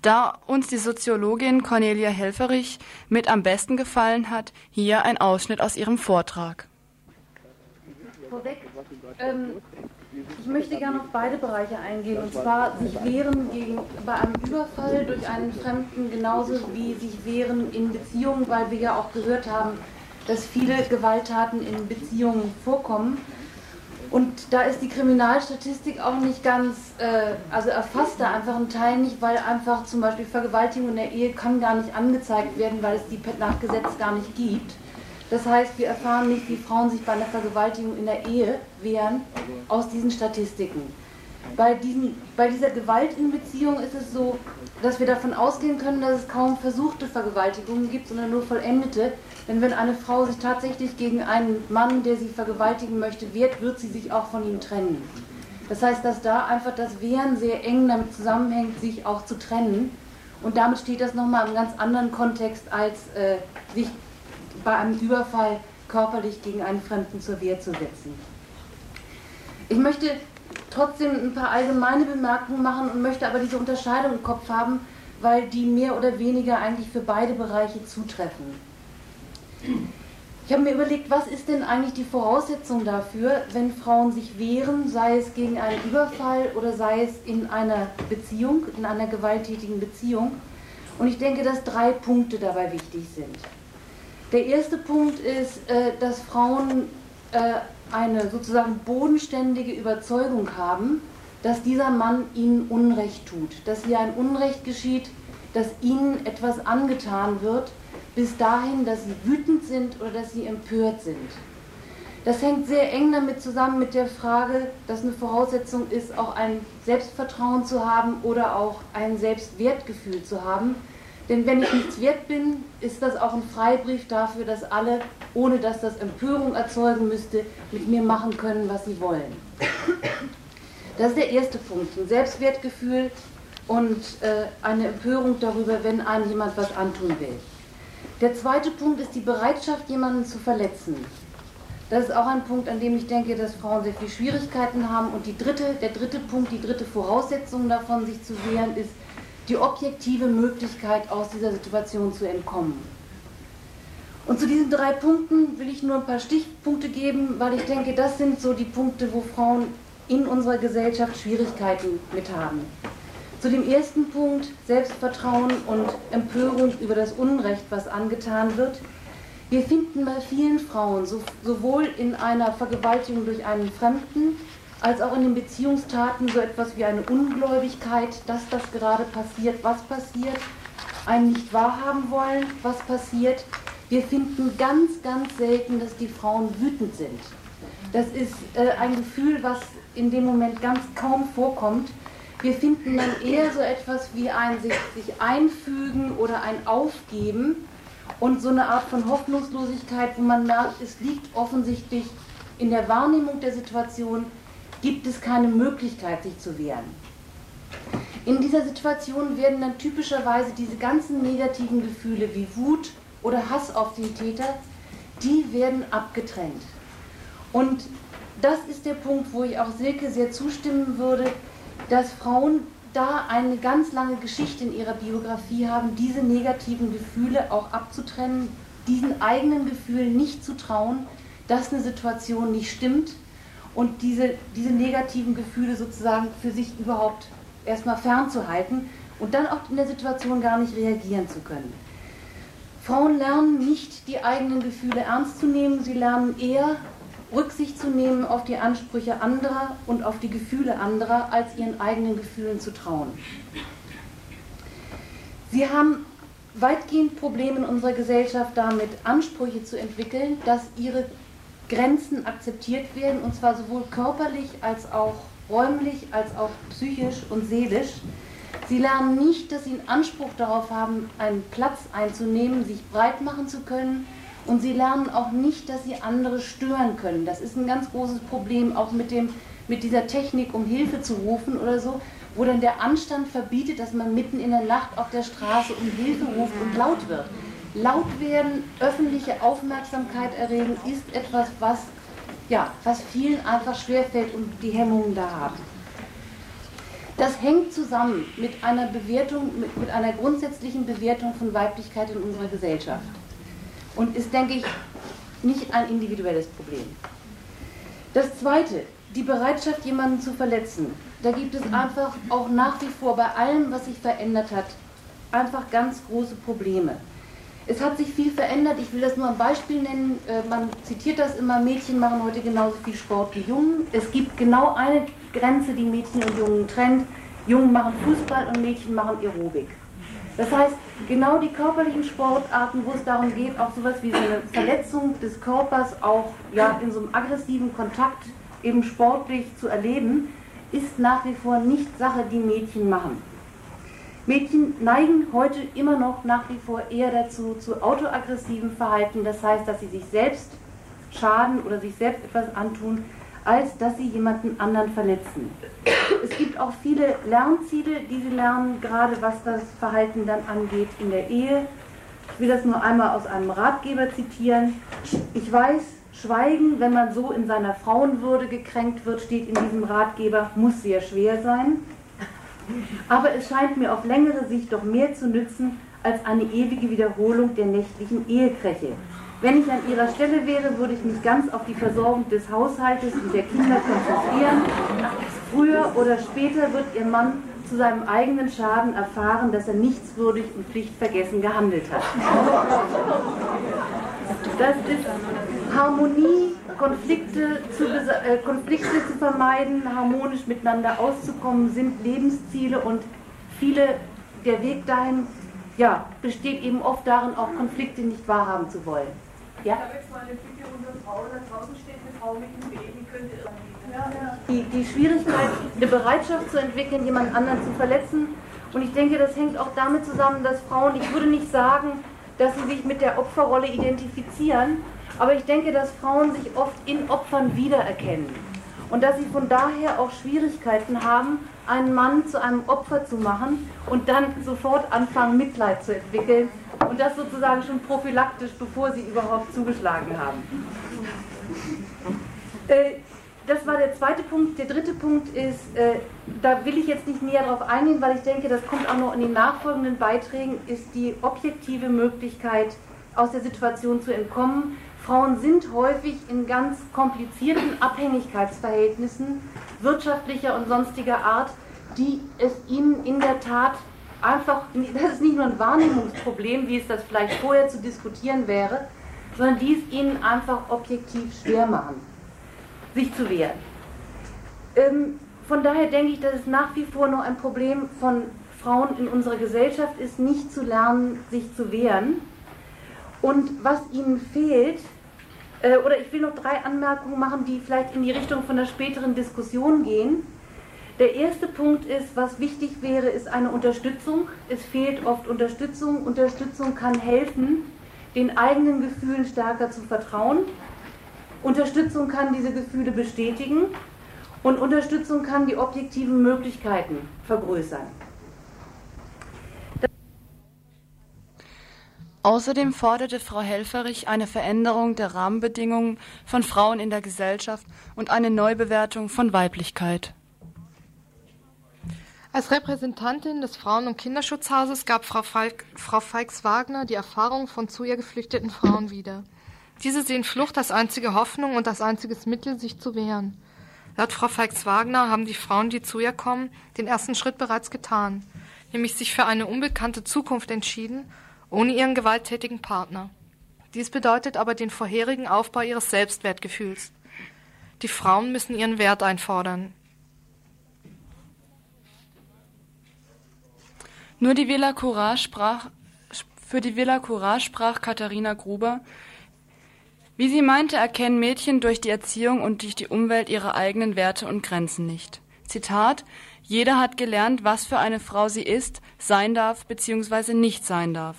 Da uns die Soziologin Cornelia Helferich mit am besten gefallen hat, hier ein Ausschnitt aus ihrem Vortrag. Vorweg, ähm, ich möchte gerne auf beide Bereiche eingehen, und zwar sich wehren gegen, bei einem Überfall durch einen Fremden genauso wie sich wehren in Beziehungen, weil wir ja auch gehört haben, dass viele Gewalttaten in Beziehungen vorkommen. Und da ist die Kriminalstatistik auch nicht ganz, äh, also erfasst da einfach einen Teil nicht, weil einfach zum Beispiel Vergewaltigung in der Ehe kann gar nicht angezeigt werden, weil es die nach Gesetz gar nicht gibt. Das heißt, wir erfahren nicht, wie Frauen sich bei einer Vergewaltigung in der Ehe wehren aus diesen Statistiken. Bei, diesen, bei dieser Gewalt in Beziehung ist es so, dass wir davon ausgehen können, dass es kaum versuchte Vergewaltigungen gibt, sondern nur vollendete. Denn wenn eine Frau sich tatsächlich gegen einen Mann, der sie vergewaltigen möchte, wehrt, wird sie sich auch von ihm trennen. Das heißt, dass da einfach das Wehren sehr eng damit zusammenhängt, sich auch zu trennen. Und damit steht das nochmal im ganz anderen Kontext, als äh, sich bei einem Überfall körperlich gegen einen Fremden zur Wehr zu setzen. Ich möchte trotzdem ein paar allgemeine Bemerkungen machen und möchte aber diese Unterscheidung im Kopf haben, weil die mehr oder weniger eigentlich für beide Bereiche zutreffen. Ich habe mir überlegt, was ist denn eigentlich die Voraussetzung dafür, wenn Frauen sich wehren, sei es gegen einen Überfall oder sei es in einer Beziehung, in einer gewalttätigen Beziehung. Und ich denke, dass drei Punkte dabei wichtig sind. Der erste Punkt ist, äh, dass Frauen äh, eine sozusagen bodenständige Überzeugung haben, dass dieser Mann ihnen Unrecht tut, dass hier ein Unrecht geschieht, dass ihnen etwas angetan wird, bis dahin, dass sie wütend sind oder dass sie empört sind. Das hängt sehr eng damit zusammen mit der Frage, dass eine Voraussetzung ist, auch ein Selbstvertrauen zu haben oder auch ein Selbstwertgefühl zu haben, Denn wenn ich nichts wert bin, ist das auch ein Freibrief dafür, dass alle, ohne dass das Empörung erzeugen müsste, mit mir machen können, was sie wollen. Das ist der erste Punkt, ein Selbstwertgefühl und äh, eine Empörung darüber, wenn einem jemand was antun will. Der zweite Punkt ist die Bereitschaft, jemanden zu verletzen. Das ist auch ein Punkt, an dem ich denke, dass Frauen sehr viele Schwierigkeiten haben. Und dritte, der dritte Punkt, die dritte Voraussetzung davon, sich zu wehren, ist die objektive Möglichkeit, aus dieser Situation zu entkommen. Und zu diesen drei Punkten will ich nur ein paar Stichpunkte geben, weil ich denke, das sind so die Punkte, wo Frauen in unserer Gesellschaft Schwierigkeiten mit haben. Zu dem ersten Punkt, Selbstvertrauen und Empörung über das Unrecht, was angetan wird, wir finden bei vielen Frauen, so, sowohl in einer Vergewaltigung durch einen Fremden, als auch in den Beziehungstaten so etwas wie eine Ungläubigkeit, dass das gerade passiert, was passiert, ein nicht wahrhaben wollen, was passiert. Wir finden ganz, ganz selten, dass die Frauen wütend sind. Das ist äh, ein Gefühl, was in dem Moment ganz kaum vorkommt. Wir finden dann eher so etwas wie ein sich, sich einfügen oder ein Aufgeben und so eine Art von Hoffnungslosigkeit, wo man merkt, es liegt offensichtlich in der Wahrnehmung der Situation, gibt es keine Möglichkeit, sich zu wehren. In dieser Situation werden dann typischerweise diese ganzen negativen Gefühle wie Wut oder Hass auf den Täter, die werden abgetrennt. Und das ist der Punkt, wo ich auch Silke sehr zustimmen würde, dass Frauen da eine ganz lange Geschichte in ihrer Biografie haben, diese negativen Gefühle auch abzutrennen, diesen eigenen Gefühlen nicht zu trauen, dass eine Situation nicht stimmt und diese, diese negativen Gefühle sozusagen für sich überhaupt erstmal fernzuhalten und dann auch in der Situation gar nicht reagieren zu können. Frauen lernen nicht, die eigenen Gefühle ernst zu nehmen, sie lernen eher Rücksicht zu nehmen auf die Ansprüche anderer und auf die Gefühle anderer, als ihren eigenen Gefühlen zu trauen. Sie haben weitgehend Probleme in unserer Gesellschaft damit, Ansprüche zu entwickeln, dass ihre Grenzen akzeptiert werden, und zwar sowohl körperlich als auch räumlich, als auch psychisch und seelisch. Sie lernen nicht, dass sie einen Anspruch darauf haben, einen Platz einzunehmen, sich breit machen zu können, und sie lernen auch nicht, dass sie andere stören können. Das ist ein ganz großes Problem, auch mit, dem, mit dieser Technik, um Hilfe zu rufen oder so, wo dann der Anstand verbietet, dass man mitten in der Nacht auf der Straße um Hilfe ruft und laut wird. Laut werden, öffentliche Aufmerksamkeit erregen, ist etwas, was, ja, was vielen einfach schwerfällt und die Hemmungen da haben. Das hängt zusammen mit einer Bewertung, mit, mit einer grundsätzlichen Bewertung von Weiblichkeit in unserer Gesellschaft und ist, denke ich, nicht ein individuelles Problem. Das Zweite, die Bereitschaft, jemanden zu verletzen. Da gibt es einfach auch nach wie vor bei allem, was sich verändert hat, einfach ganz große Probleme. Es hat sich viel verändert. Ich will das nur ein Beispiel nennen. Äh, man zitiert das immer, Mädchen machen heute genauso viel Sport wie Jungen. Es gibt genau eine Grenze, die Mädchen und Jungen trennt. Jungen machen Fußball und Mädchen machen Aerobik. Das heißt, genau die körperlichen Sportarten, wo es darum geht, auch sowas wie so eine Verletzung des Körpers auch ja, in so einem aggressiven Kontakt eben sportlich zu erleben, ist nach wie vor nicht Sache, die Mädchen machen. Mädchen neigen heute immer noch nach wie vor eher dazu, zu autoaggressivem Verhalten, das heißt, dass sie sich selbst schaden oder sich selbst etwas antun, als dass sie jemanden anderen verletzen. Es gibt auch viele Lernziele, die sie lernen, gerade was das Verhalten dann angeht in der Ehe. Ich will das nur einmal aus einem Ratgeber zitieren. Ich weiß, Schweigen, wenn man so in seiner Frauenwürde gekränkt wird, steht in diesem Ratgeber, muss sehr schwer sein. Aber es scheint mir auf längere Sicht doch mehr zu nützen als eine ewige Wiederholung der nächtlichen Ehekräche. Wenn ich an Ihrer Stelle wäre, würde ich mich ganz auf die Versorgung des Haushaltes und der Kinder konzentrieren. Früher oder später wird Ihr Mann zu seinem eigenen Schaden erfahren, dass er nichtswürdig und pflichtvergessen gehandelt hat. Das ist Harmonie, Konflikte zu, äh, Konflikte zu vermeiden, harmonisch miteinander auszukommen, sind Lebensziele und viele, der Weg dahin ja, besteht eben oft darin, auch Konflikte nicht wahrhaben zu wollen. Ja? Ich habe jetzt mal eine Bitte unter Frau, da draußen steht eine Frau mit dem Baby, könnte. Die, die Schwierigkeit, eine Bereitschaft zu entwickeln, jemand anderen zu verletzen Und ich denke, das hängt auch damit zusammen, dass Frauen, ich würde nicht sagen, dass sie sich mit der Opferrolle identifizieren, aber ich denke, dass Frauen sich oft in Opfern wiedererkennen und dass sie von daher auch Schwierigkeiten haben, einen Mann zu einem Opfer zu machen und dann sofort anfangen, Mitleid zu entwickeln und das sozusagen schon prophylaktisch, bevor sie überhaupt zugeschlagen haben. Äh, das war der zweite Punkt. Der dritte Punkt ist, äh, da will ich jetzt nicht näher darauf eingehen, weil ich denke, das kommt auch noch in den nachfolgenden Beiträgen, ist die objektive Möglichkeit, aus der Situation zu entkommen. Frauen sind häufig in ganz komplizierten Abhängigkeitsverhältnissen wirtschaftlicher und sonstiger Art, die es ihnen in der Tat einfach, das ist nicht nur ein Wahrnehmungsproblem, wie es das vielleicht vorher zu diskutieren wäre, sondern die es ihnen einfach objektiv schwer machen sich zu wehren. Ähm, von daher denke ich, dass es nach wie vor noch ein Problem von Frauen in unserer Gesellschaft ist, nicht zu lernen, sich zu wehren. Und was ihnen fehlt, äh, oder ich will noch drei Anmerkungen machen, die vielleicht in die Richtung von der späteren Diskussion gehen. Der erste Punkt ist, was wichtig wäre, ist eine Unterstützung. Es fehlt oft Unterstützung. Unterstützung kann helfen, den eigenen Gefühlen stärker zu vertrauen. Unterstützung kann diese Gefühle bestätigen und Unterstützung kann die objektiven Möglichkeiten vergrößern. Außerdem forderte Frau Helferich eine Veränderung der Rahmenbedingungen von Frauen in der Gesellschaft und eine Neubewertung von Weiblichkeit. Als Repräsentantin des Frauen- und Kinderschutzhauses gab Frau, Falk, Frau Feix-Wagner die Erfahrung von zu ihr geflüchteten Frauen wieder. Diese sehen Flucht als einzige Hoffnung und als einziges Mittel, sich zu wehren. Laut Frau Feix-Wagner haben die Frauen, die zu ihr kommen, den ersten Schritt bereits getan, nämlich sich für eine unbekannte Zukunft entschieden, ohne ihren gewalttätigen Partner. Dies bedeutet aber den vorherigen Aufbau ihres Selbstwertgefühls. Die Frauen müssen ihren Wert einfordern. Nur die Villa Courage sprach, für die Villa Courage sprach Katharina Gruber, wie sie meinte, erkennen Mädchen durch die Erziehung und durch die Umwelt ihre eigenen Werte und Grenzen nicht. Zitat Jeder hat gelernt, was für eine Frau sie ist, sein darf bzw. nicht sein darf.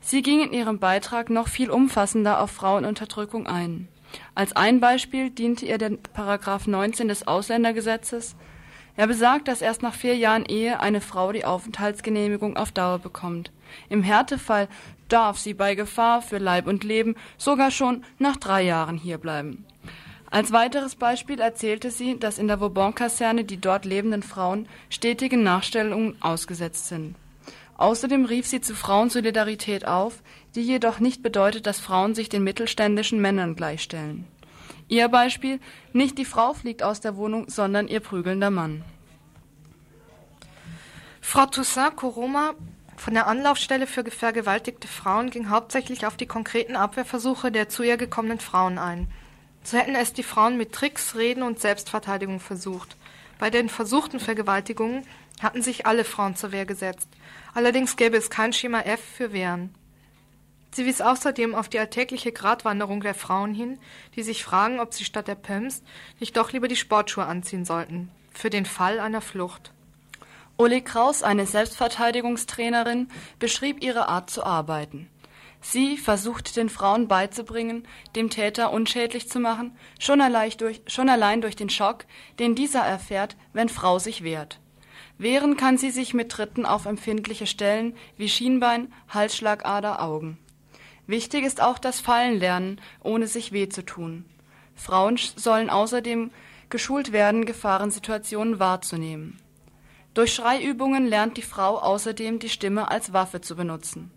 Sie ging in ihrem Beitrag noch viel umfassender auf Frauenunterdrückung ein. Als ein Beispiel diente ihr der Paragraph 19 des Ausländergesetzes. Er besagt, dass erst nach vier Jahren Ehe eine Frau die Aufenthaltsgenehmigung auf Dauer bekommt. Im Härtefall darf sie bei Gefahr für Leib und Leben sogar schon nach drei Jahren hierbleiben. Als weiteres Beispiel erzählte sie, dass in der Vauban-Kaserne die dort lebenden Frauen stetigen Nachstellungen ausgesetzt sind. Außerdem rief sie zu Frauensolidarität auf, die jedoch nicht bedeutet, dass Frauen sich den mittelständischen Männern gleichstellen. Ihr Beispiel, nicht die Frau fliegt aus der Wohnung, sondern ihr prügelnder Mann. Frau Toussaint Koroma von der Anlaufstelle für vergewaltigte Frauen ging hauptsächlich auf die konkreten Abwehrversuche der zu ihr gekommenen Frauen ein. So hätten es die Frauen mit Tricks, Reden und Selbstverteidigung versucht. Bei den versuchten Vergewaltigungen hatten sich alle Frauen zur Wehr gesetzt. Allerdings gäbe es kein Schema F für Wehren. Sie wies außerdem auf die alltägliche Gratwanderung der Frauen hin, die sich fragen, ob sie statt der Pumps nicht doch lieber die Sportschuhe anziehen sollten, für den Fall einer Flucht. Uli Kraus, eine Selbstverteidigungstrainerin, beschrieb ihre Art zu arbeiten. Sie versucht den Frauen beizubringen, dem Täter unschädlich zu machen, schon allein, durch, schon allein durch den Schock, den dieser erfährt, wenn Frau sich wehrt. Wehren kann sie sich mit Tritten auf empfindliche Stellen wie Schienbein, Halsschlagader, Augen. Wichtig ist auch das Fallenlernen, ohne sich weh zu tun. Frauen sollen außerdem geschult werden, Gefahrensituationen wahrzunehmen. Durch Schreiübungen lernt die Frau außerdem die Stimme als Waffe zu benutzen.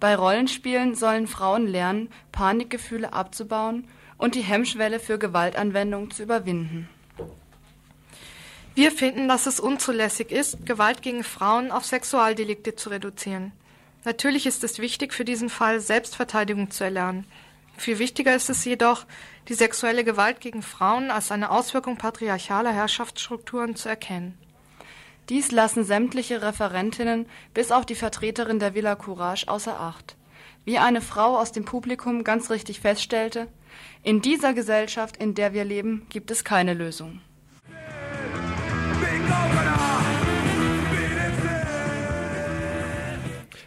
Bei Rollenspielen sollen Frauen lernen, Panikgefühle abzubauen und die Hemmschwelle für Gewaltanwendung zu überwinden. Wir finden, dass es unzulässig ist, Gewalt gegen Frauen auf Sexualdelikte zu reduzieren. Natürlich ist es wichtig, für diesen Fall Selbstverteidigung zu erlernen. Viel wichtiger ist es jedoch, die sexuelle Gewalt gegen Frauen als eine Auswirkung patriarchaler Herrschaftsstrukturen zu erkennen. Dies lassen sämtliche Referentinnen bis auf die Vertreterin der Villa Courage außer Acht. Wie eine Frau aus dem Publikum ganz richtig feststellte, in dieser Gesellschaft, in der wir leben, gibt es keine Lösung.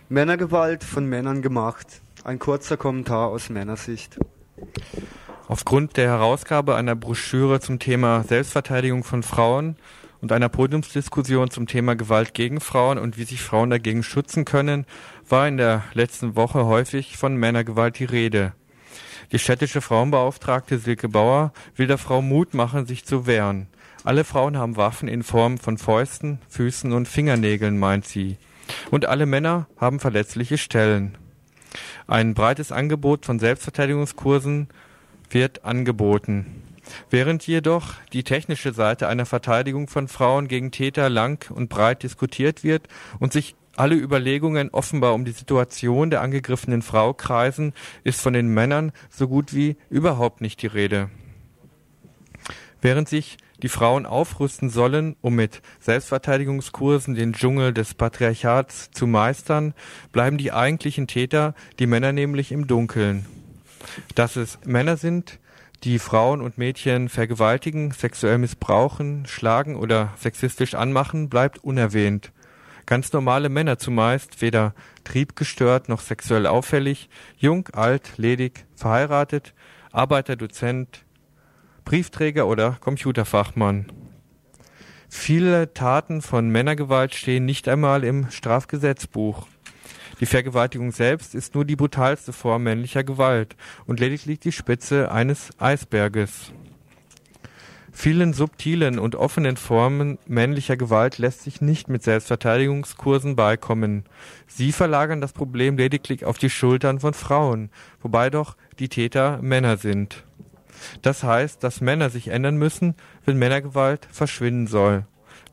Männergewalt von Männern gemacht. Ein kurzer Kommentar aus Männersicht. Aufgrund der Herausgabe einer Broschüre zum Thema Selbstverteidigung von Frauen und einer Podiumsdiskussion zum Thema Gewalt gegen Frauen und wie sich Frauen dagegen schützen können, war in der letzten Woche häufig von Männergewalt die Rede. Die städtische Frauenbeauftragte Silke Bauer will der Frau Mut machen, sich zu wehren. Alle Frauen haben Waffen in Form von Fäusten, Füßen und Fingernägeln, meint sie. Und alle Männer haben verletzliche Stellen. Ein breites Angebot von Selbstverteidigungskursen wird angeboten. Während jedoch die technische Seite einer Verteidigung von Frauen gegen Täter lang und breit diskutiert wird und sich alle Überlegungen offenbar um die Situation der angegriffenen Frau kreisen, ist von den Männern so gut wie überhaupt nicht die Rede. Während sich die Frauen aufrüsten sollen, um mit Selbstverteidigungskursen den Dschungel des Patriarchats zu meistern, bleiben die eigentlichen Täter, die Männer nämlich im Dunkeln. Dass es Männer sind, die Frauen und Mädchen vergewaltigen, sexuell missbrauchen, schlagen oder sexistisch anmachen, bleibt unerwähnt. Ganz normale Männer zumeist, weder triebgestört noch sexuell auffällig, jung, alt, ledig, verheiratet, Arbeiter, Dozent, Briefträger oder Computerfachmann. Viele Taten von Männergewalt stehen nicht einmal im Strafgesetzbuch. Die Vergewaltigung selbst ist nur die brutalste Form männlicher Gewalt und lediglich die Spitze eines Eisberges. Vielen subtilen und offenen Formen männlicher Gewalt lässt sich nicht mit Selbstverteidigungskursen beikommen. Sie verlagern das Problem lediglich auf die Schultern von Frauen, wobei doch die Täter Männer sind. Das heißt, dass Männer sich ändern müssen, wenn Männergewalt verschwinden soll.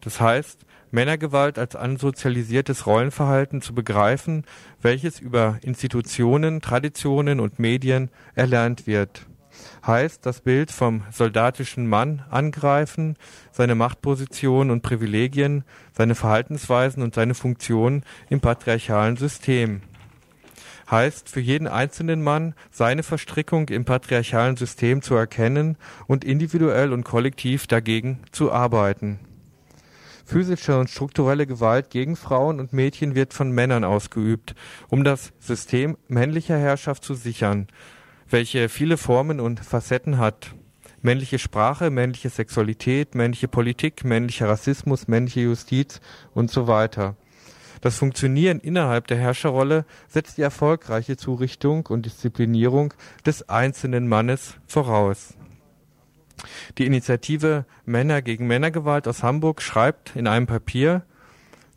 Das heißt, Männergewalt als ansozialisiertes Rollenverhalten zu begreifen, welches über Institutionen, Traditionen und Medien erlernt wird. Heißt das Bild vom soldatischen Mann angreifen, seine Machtposition und Privilegien, seine Verhaltensweisen und seine Funktion im patriarchalen System. Heißt für jeden einzelnen Mann seine Verstrickung im patriarchalen System zu erkennen und individuell und kollektiv dagegen zu arbeiten. Physische und strukturelle Gewalt gegen Frauen und Mädchen wird von Männern ausgeübt, um das System männlicher Herrschaft zu sichern, welche viele Formen und Facetten hat. Männliche Sprache, männliche Sexualität, männliche Politik, männlicher Rassismus, männliche Justiz und so weiter. Das Funktionieren innerhalb der Herrscherrolle setzt die erfolgreiche Zurichtung und Disziplinierung des einzelnen Mannes voraus. Die Initiative Männer gegen Männergewalt aus Hamburg schreibt in einem Papier,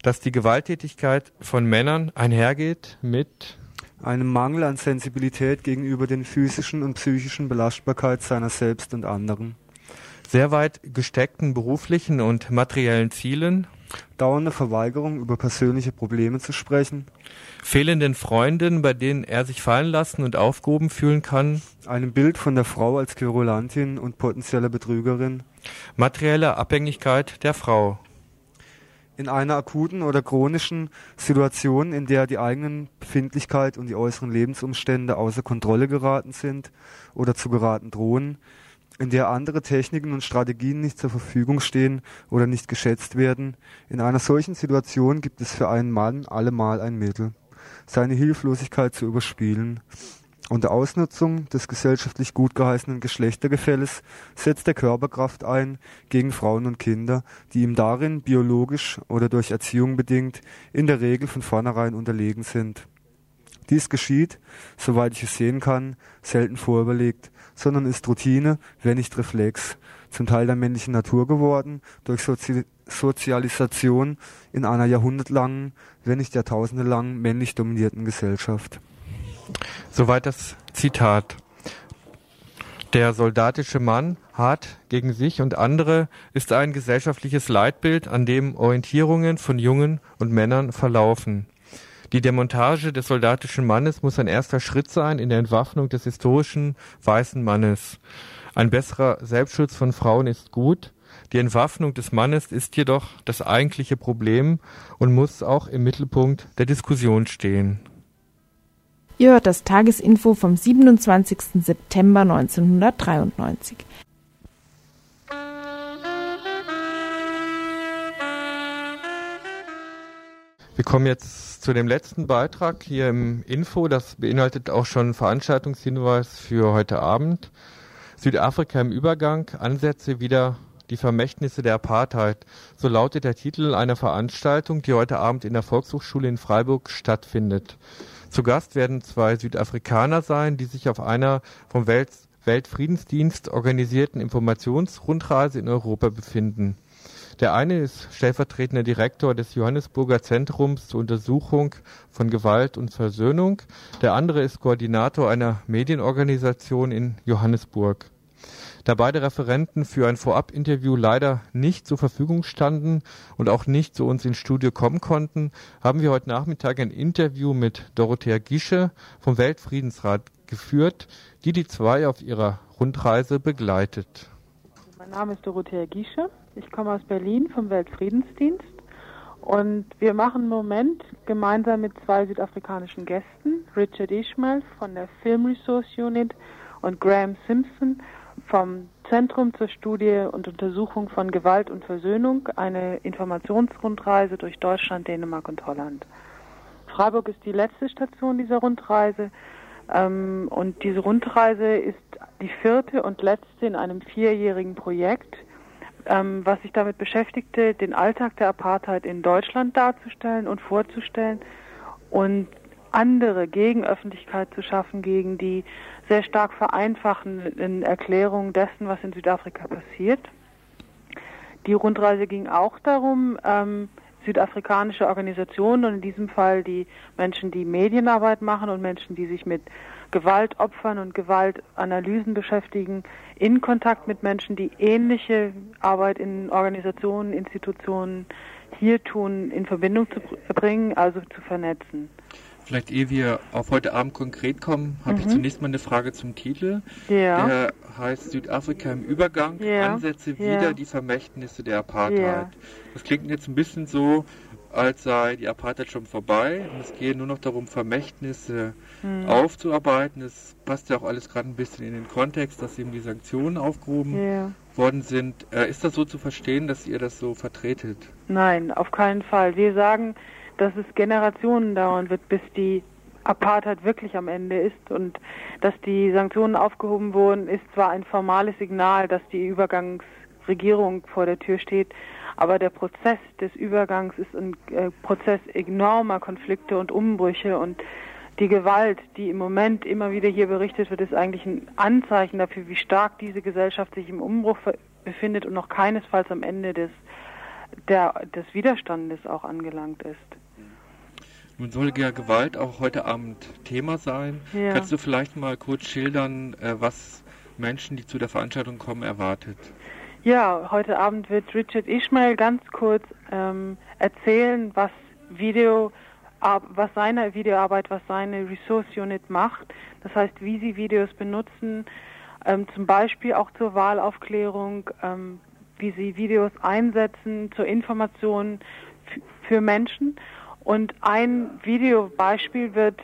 dass die Gewalttätigkeit von Männern einhergeht mit einem Mangel an Sensibilität gegenüber den physischen und psychischen Belastbarkeit seiner selbst und anderen, sehr weit gesteckten beruflichen und materiellen Zielen, dauernde Verweigerung über persönliche Probleme zu sprechen, fehlenden Freunden, bei denen er sich fallen lassen und aufgehoben fühlen kann, einem Bild von der Frau als Querulantin und potenzieller Betrügerin, materielle Abhängigkeit der Frau. In einer akuten oder chronischen Situation, in der die eigenen Befindlichkeit und die äußeren Lebensumstände außer Kontrolle geraten sind oder zu geraten drohen, in der andere Techniken und Strategien nicht zur Verfügung stehen oder nicht geschätzt werden, in einer solchen Situation gibt es für einen Mann allemal ein Mittel, seine Hilflosigkeit zu überspielen. Unter Ausnutzung des gesellschaftlich gut geheißenen Geschlechtergefälles setzt er Körperkraft ein gegen Frauen und Kinder, die ihm darin biologisch oder durch Erziehung bedingt in der Regel von vornherein unterlegen sind. Dies geschieht, soweit ich es sehen kann, selten vorüberlegt, sondern ist Routine, wenn nicht Reflex, zum Teil der männlichen Natur geworden, durch Sozi Sozialisation in einer jahrhundertlangen, wenn nicht jahrtausendelangen männlich dominierten Gesellschaft. Soweit das Zitat. Der soldatische Mann, hart gegen sich und andere, ist ein gesellschaftliches Leitbild, an dem Orientierungen von Jungen und Männern verlaufen. Die Demontage des soldatischen Mannes muss ein erster Schritt sein in der Entwaffnung des historischen weißen Mannes. Ein besserer Selbstschutz von Frauen ist gut. Die Entwaffnung des Mannes ist jedoch das eigentliche Problem und muss auch im Mittelpunkt der Diskussion stehen. Ihr hört das Tagesinfo vom 27. September 1993. Wir kommen jetzt zu dem letzten Beitrag hier im Info. Das beinhaltet auch schon Veranstaltungshinweis für heute Abend. Südafrika im Übergang, Ansätze wieder die Vermächtnisse der Apartheid. So lautet der Titel einer Veranstaltung, die heute Abend in der Volkshochschule in Freiburg stattfindet. Zu Gast werden zwei Südafrikaner sein, die sich auf einer vom Welt Weltfriedensdienst organisierten Informationsrundreise in Europa befinden. Der eine ist stellvertretender Direktor des Johannesburger Zentrums zur Untersuchung von Gewalt und Versöhnung. Der andere ist Koordinator einer Medienorganisation in Johannesburg. Da beide Referenten für ein Vorab-Interview leider nicht zur Verfügung standen und auch nicht zu uns ins Studio kommen konnten, haben wir heute Nachmittag ein Interview mit Dorothea Gische vom Weltfriedensrat geführt, die die zwei auf ihrer Rundreise begleitet. Mein Name ist Dorothea Gische. Ich komme aus Berlin vom Weltfriedensdienst und wir machen im Moment gemeinsam mit zwei südafrikanischen Gästen, Richard Ishmael von der Film Resource Unit und Graham Simpson vom Zentrum zur Studie und Untersuchung von Gewalt und Versöhnung, eine Informationsrundreise durch Deutschland, Dänemark und Holland. Freiburg ist die letzte Station dieser Rundreise ähm, und diese Rundreise ist die vierte und letzte in einem vierjährigen Projekt, ähm, was sich damit beschäftigte, den Alltag der Apartheid in Deutschland darzustellen und vorzustellen und andere Gegenöffentlichkeit zu schaffen gegen die sehr stark vereinfachenden Erklärungen dessen, was in Südafrika passiert. Die Rundreise ging auch darum, ähm, südafrikanische Organisationen und in diesem Fall die Menschen, die Medienarbeit machen und Menschen, die sich mit Gewaltopfern und Gewaltanalysen beschäftigen, in Kontakt mit Menschen, die ähnliche Arbeit in Organisationen, Institutionen hier tun, in Verbindung zu bringen, also zu vernetzen. Vielleicht ehe wir auf heute Abend konkret kommen, habe mhm. ich zunächst mal eine Frage zum Titel. Ja. Der heißt Südafrika im Übergang, ja. Ansätze wieder ja. die Vermächtnisse der Apartheid. Das klingt jetzt ein bisschen so, als sei die Apartheid schon vorbei und es gehe nur noch darum, Vermächtnisse mhm. aufzuarbeiten. Es passt ja auch alles gerade ein bisschen in den Kontext, dass eben die Sanktionen aufgehoben worden sind. Äh, ist das so zu verstehen, dass ihr das so vertretet? Nein, auf keinen Fall. Wir sagen, dass es Generationen dauern wird, bis die Apartheid wirklich am Ende ist und dass die Sanktionen aufgehoben wurden, ist zwar ein formales Signal, dass die Übergangsregierung vor der Tür steht, aber der Prozess des Übergangs ist ein äh, Prozess enormer Konflikte und Umbrüche und die Gewalt, die im Moment immer wieder hier berichtet wird, ist eigentlich ein Anzeichen dafür, wie stark diese Gesellschaft sich im Umbruch befindet und noch keinesfalls am Ende des, der, des Widerstandes auch angelangt ist. Nun soll ja Gewalt auch heute Abend Thema sein. Ja. Kannst du vielleicht mal kurz schildern, äh, was Menschen, die zu der Veranstaltung kommen, erwartet? Ja, heute Abend wird Richard Ishmael ganz kurz ähm, erzählen, was Video, was seine Videoarbeit, was seine Resource Unit macht. Das heißt, wie sie Videos benutzen, ähm, zum Beispiel auch zur Wahlaufklärung, ähm, wie sie Videos einsetzen zur Information für Menschen. Und ein Videobeispiel wird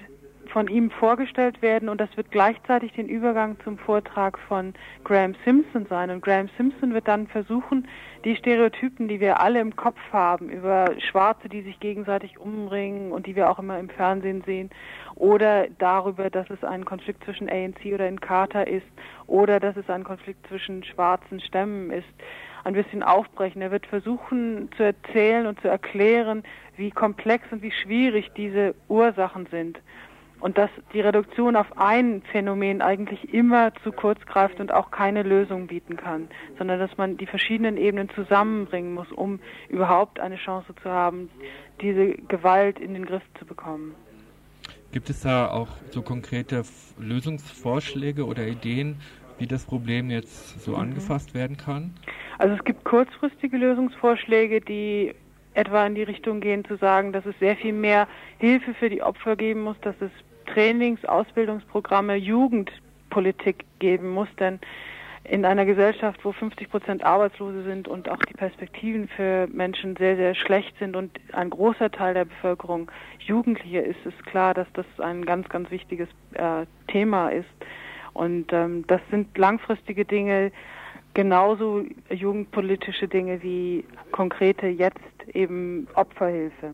von ihm vorgestellt werden und das wird gleichzeitig den Übergang zum Vortrag von Graham Simpson sein. Und Graham Simpson wird dann versuchen, die Stereotypen, die wir alle im Kopf haben, über Schwarze, die sich gegenseitig umbringen und die wir auch immer im Fernsehen sehen, oder darüber, dass es ein Konflikt zwischen ANC oder Inkatha ist, oder dass es ein Konflikt zwischen schwarzen Stämmen ist, ein bisschen aufbrechen. Er wird versuchen zu erzählen und zu erklären, wie komplex und wie schwierig diese Ursachen sind und dass die Reduktion auf ein Phänomen eigentlich immer zu kurz greift und auch keine Lösung bieten kann, sondern dass man die verschiedenen Ebenen zusammenbringen muss, um überhaupt eine Chance zu haben, diese Gewalt in den Griff zu bekommen. Gibt es da auch so konkrete Lösungsvorschläge oder Ideen, wie das Problem jetzt so mhm. angefasst werden kann? Also es gibt kurzfristige Lösungsvorschläge, die etwa in die Richtung gehen zu sagen, dass es sehr viel mehr Hilfe für die Opfer geben muss, dass es Trainings, Ausbildungsprogramme, Jugendpolitik geben muss, denn in einer Gesellschaft, wo 50 Prozent Arbeitslose sind und auch die Perspektiven für Menschen sehr, sehr schlecht sind und ein großer Teil der Bevölkerung Jugendliche ist, ist klar, dass das ein ganz, ganz wichtiges äh, Thema ist. Und ähm, das sind langfristige Dinge, genauso jugendpolitische Dinge wie konkrete jetzt eben Opferhilfe.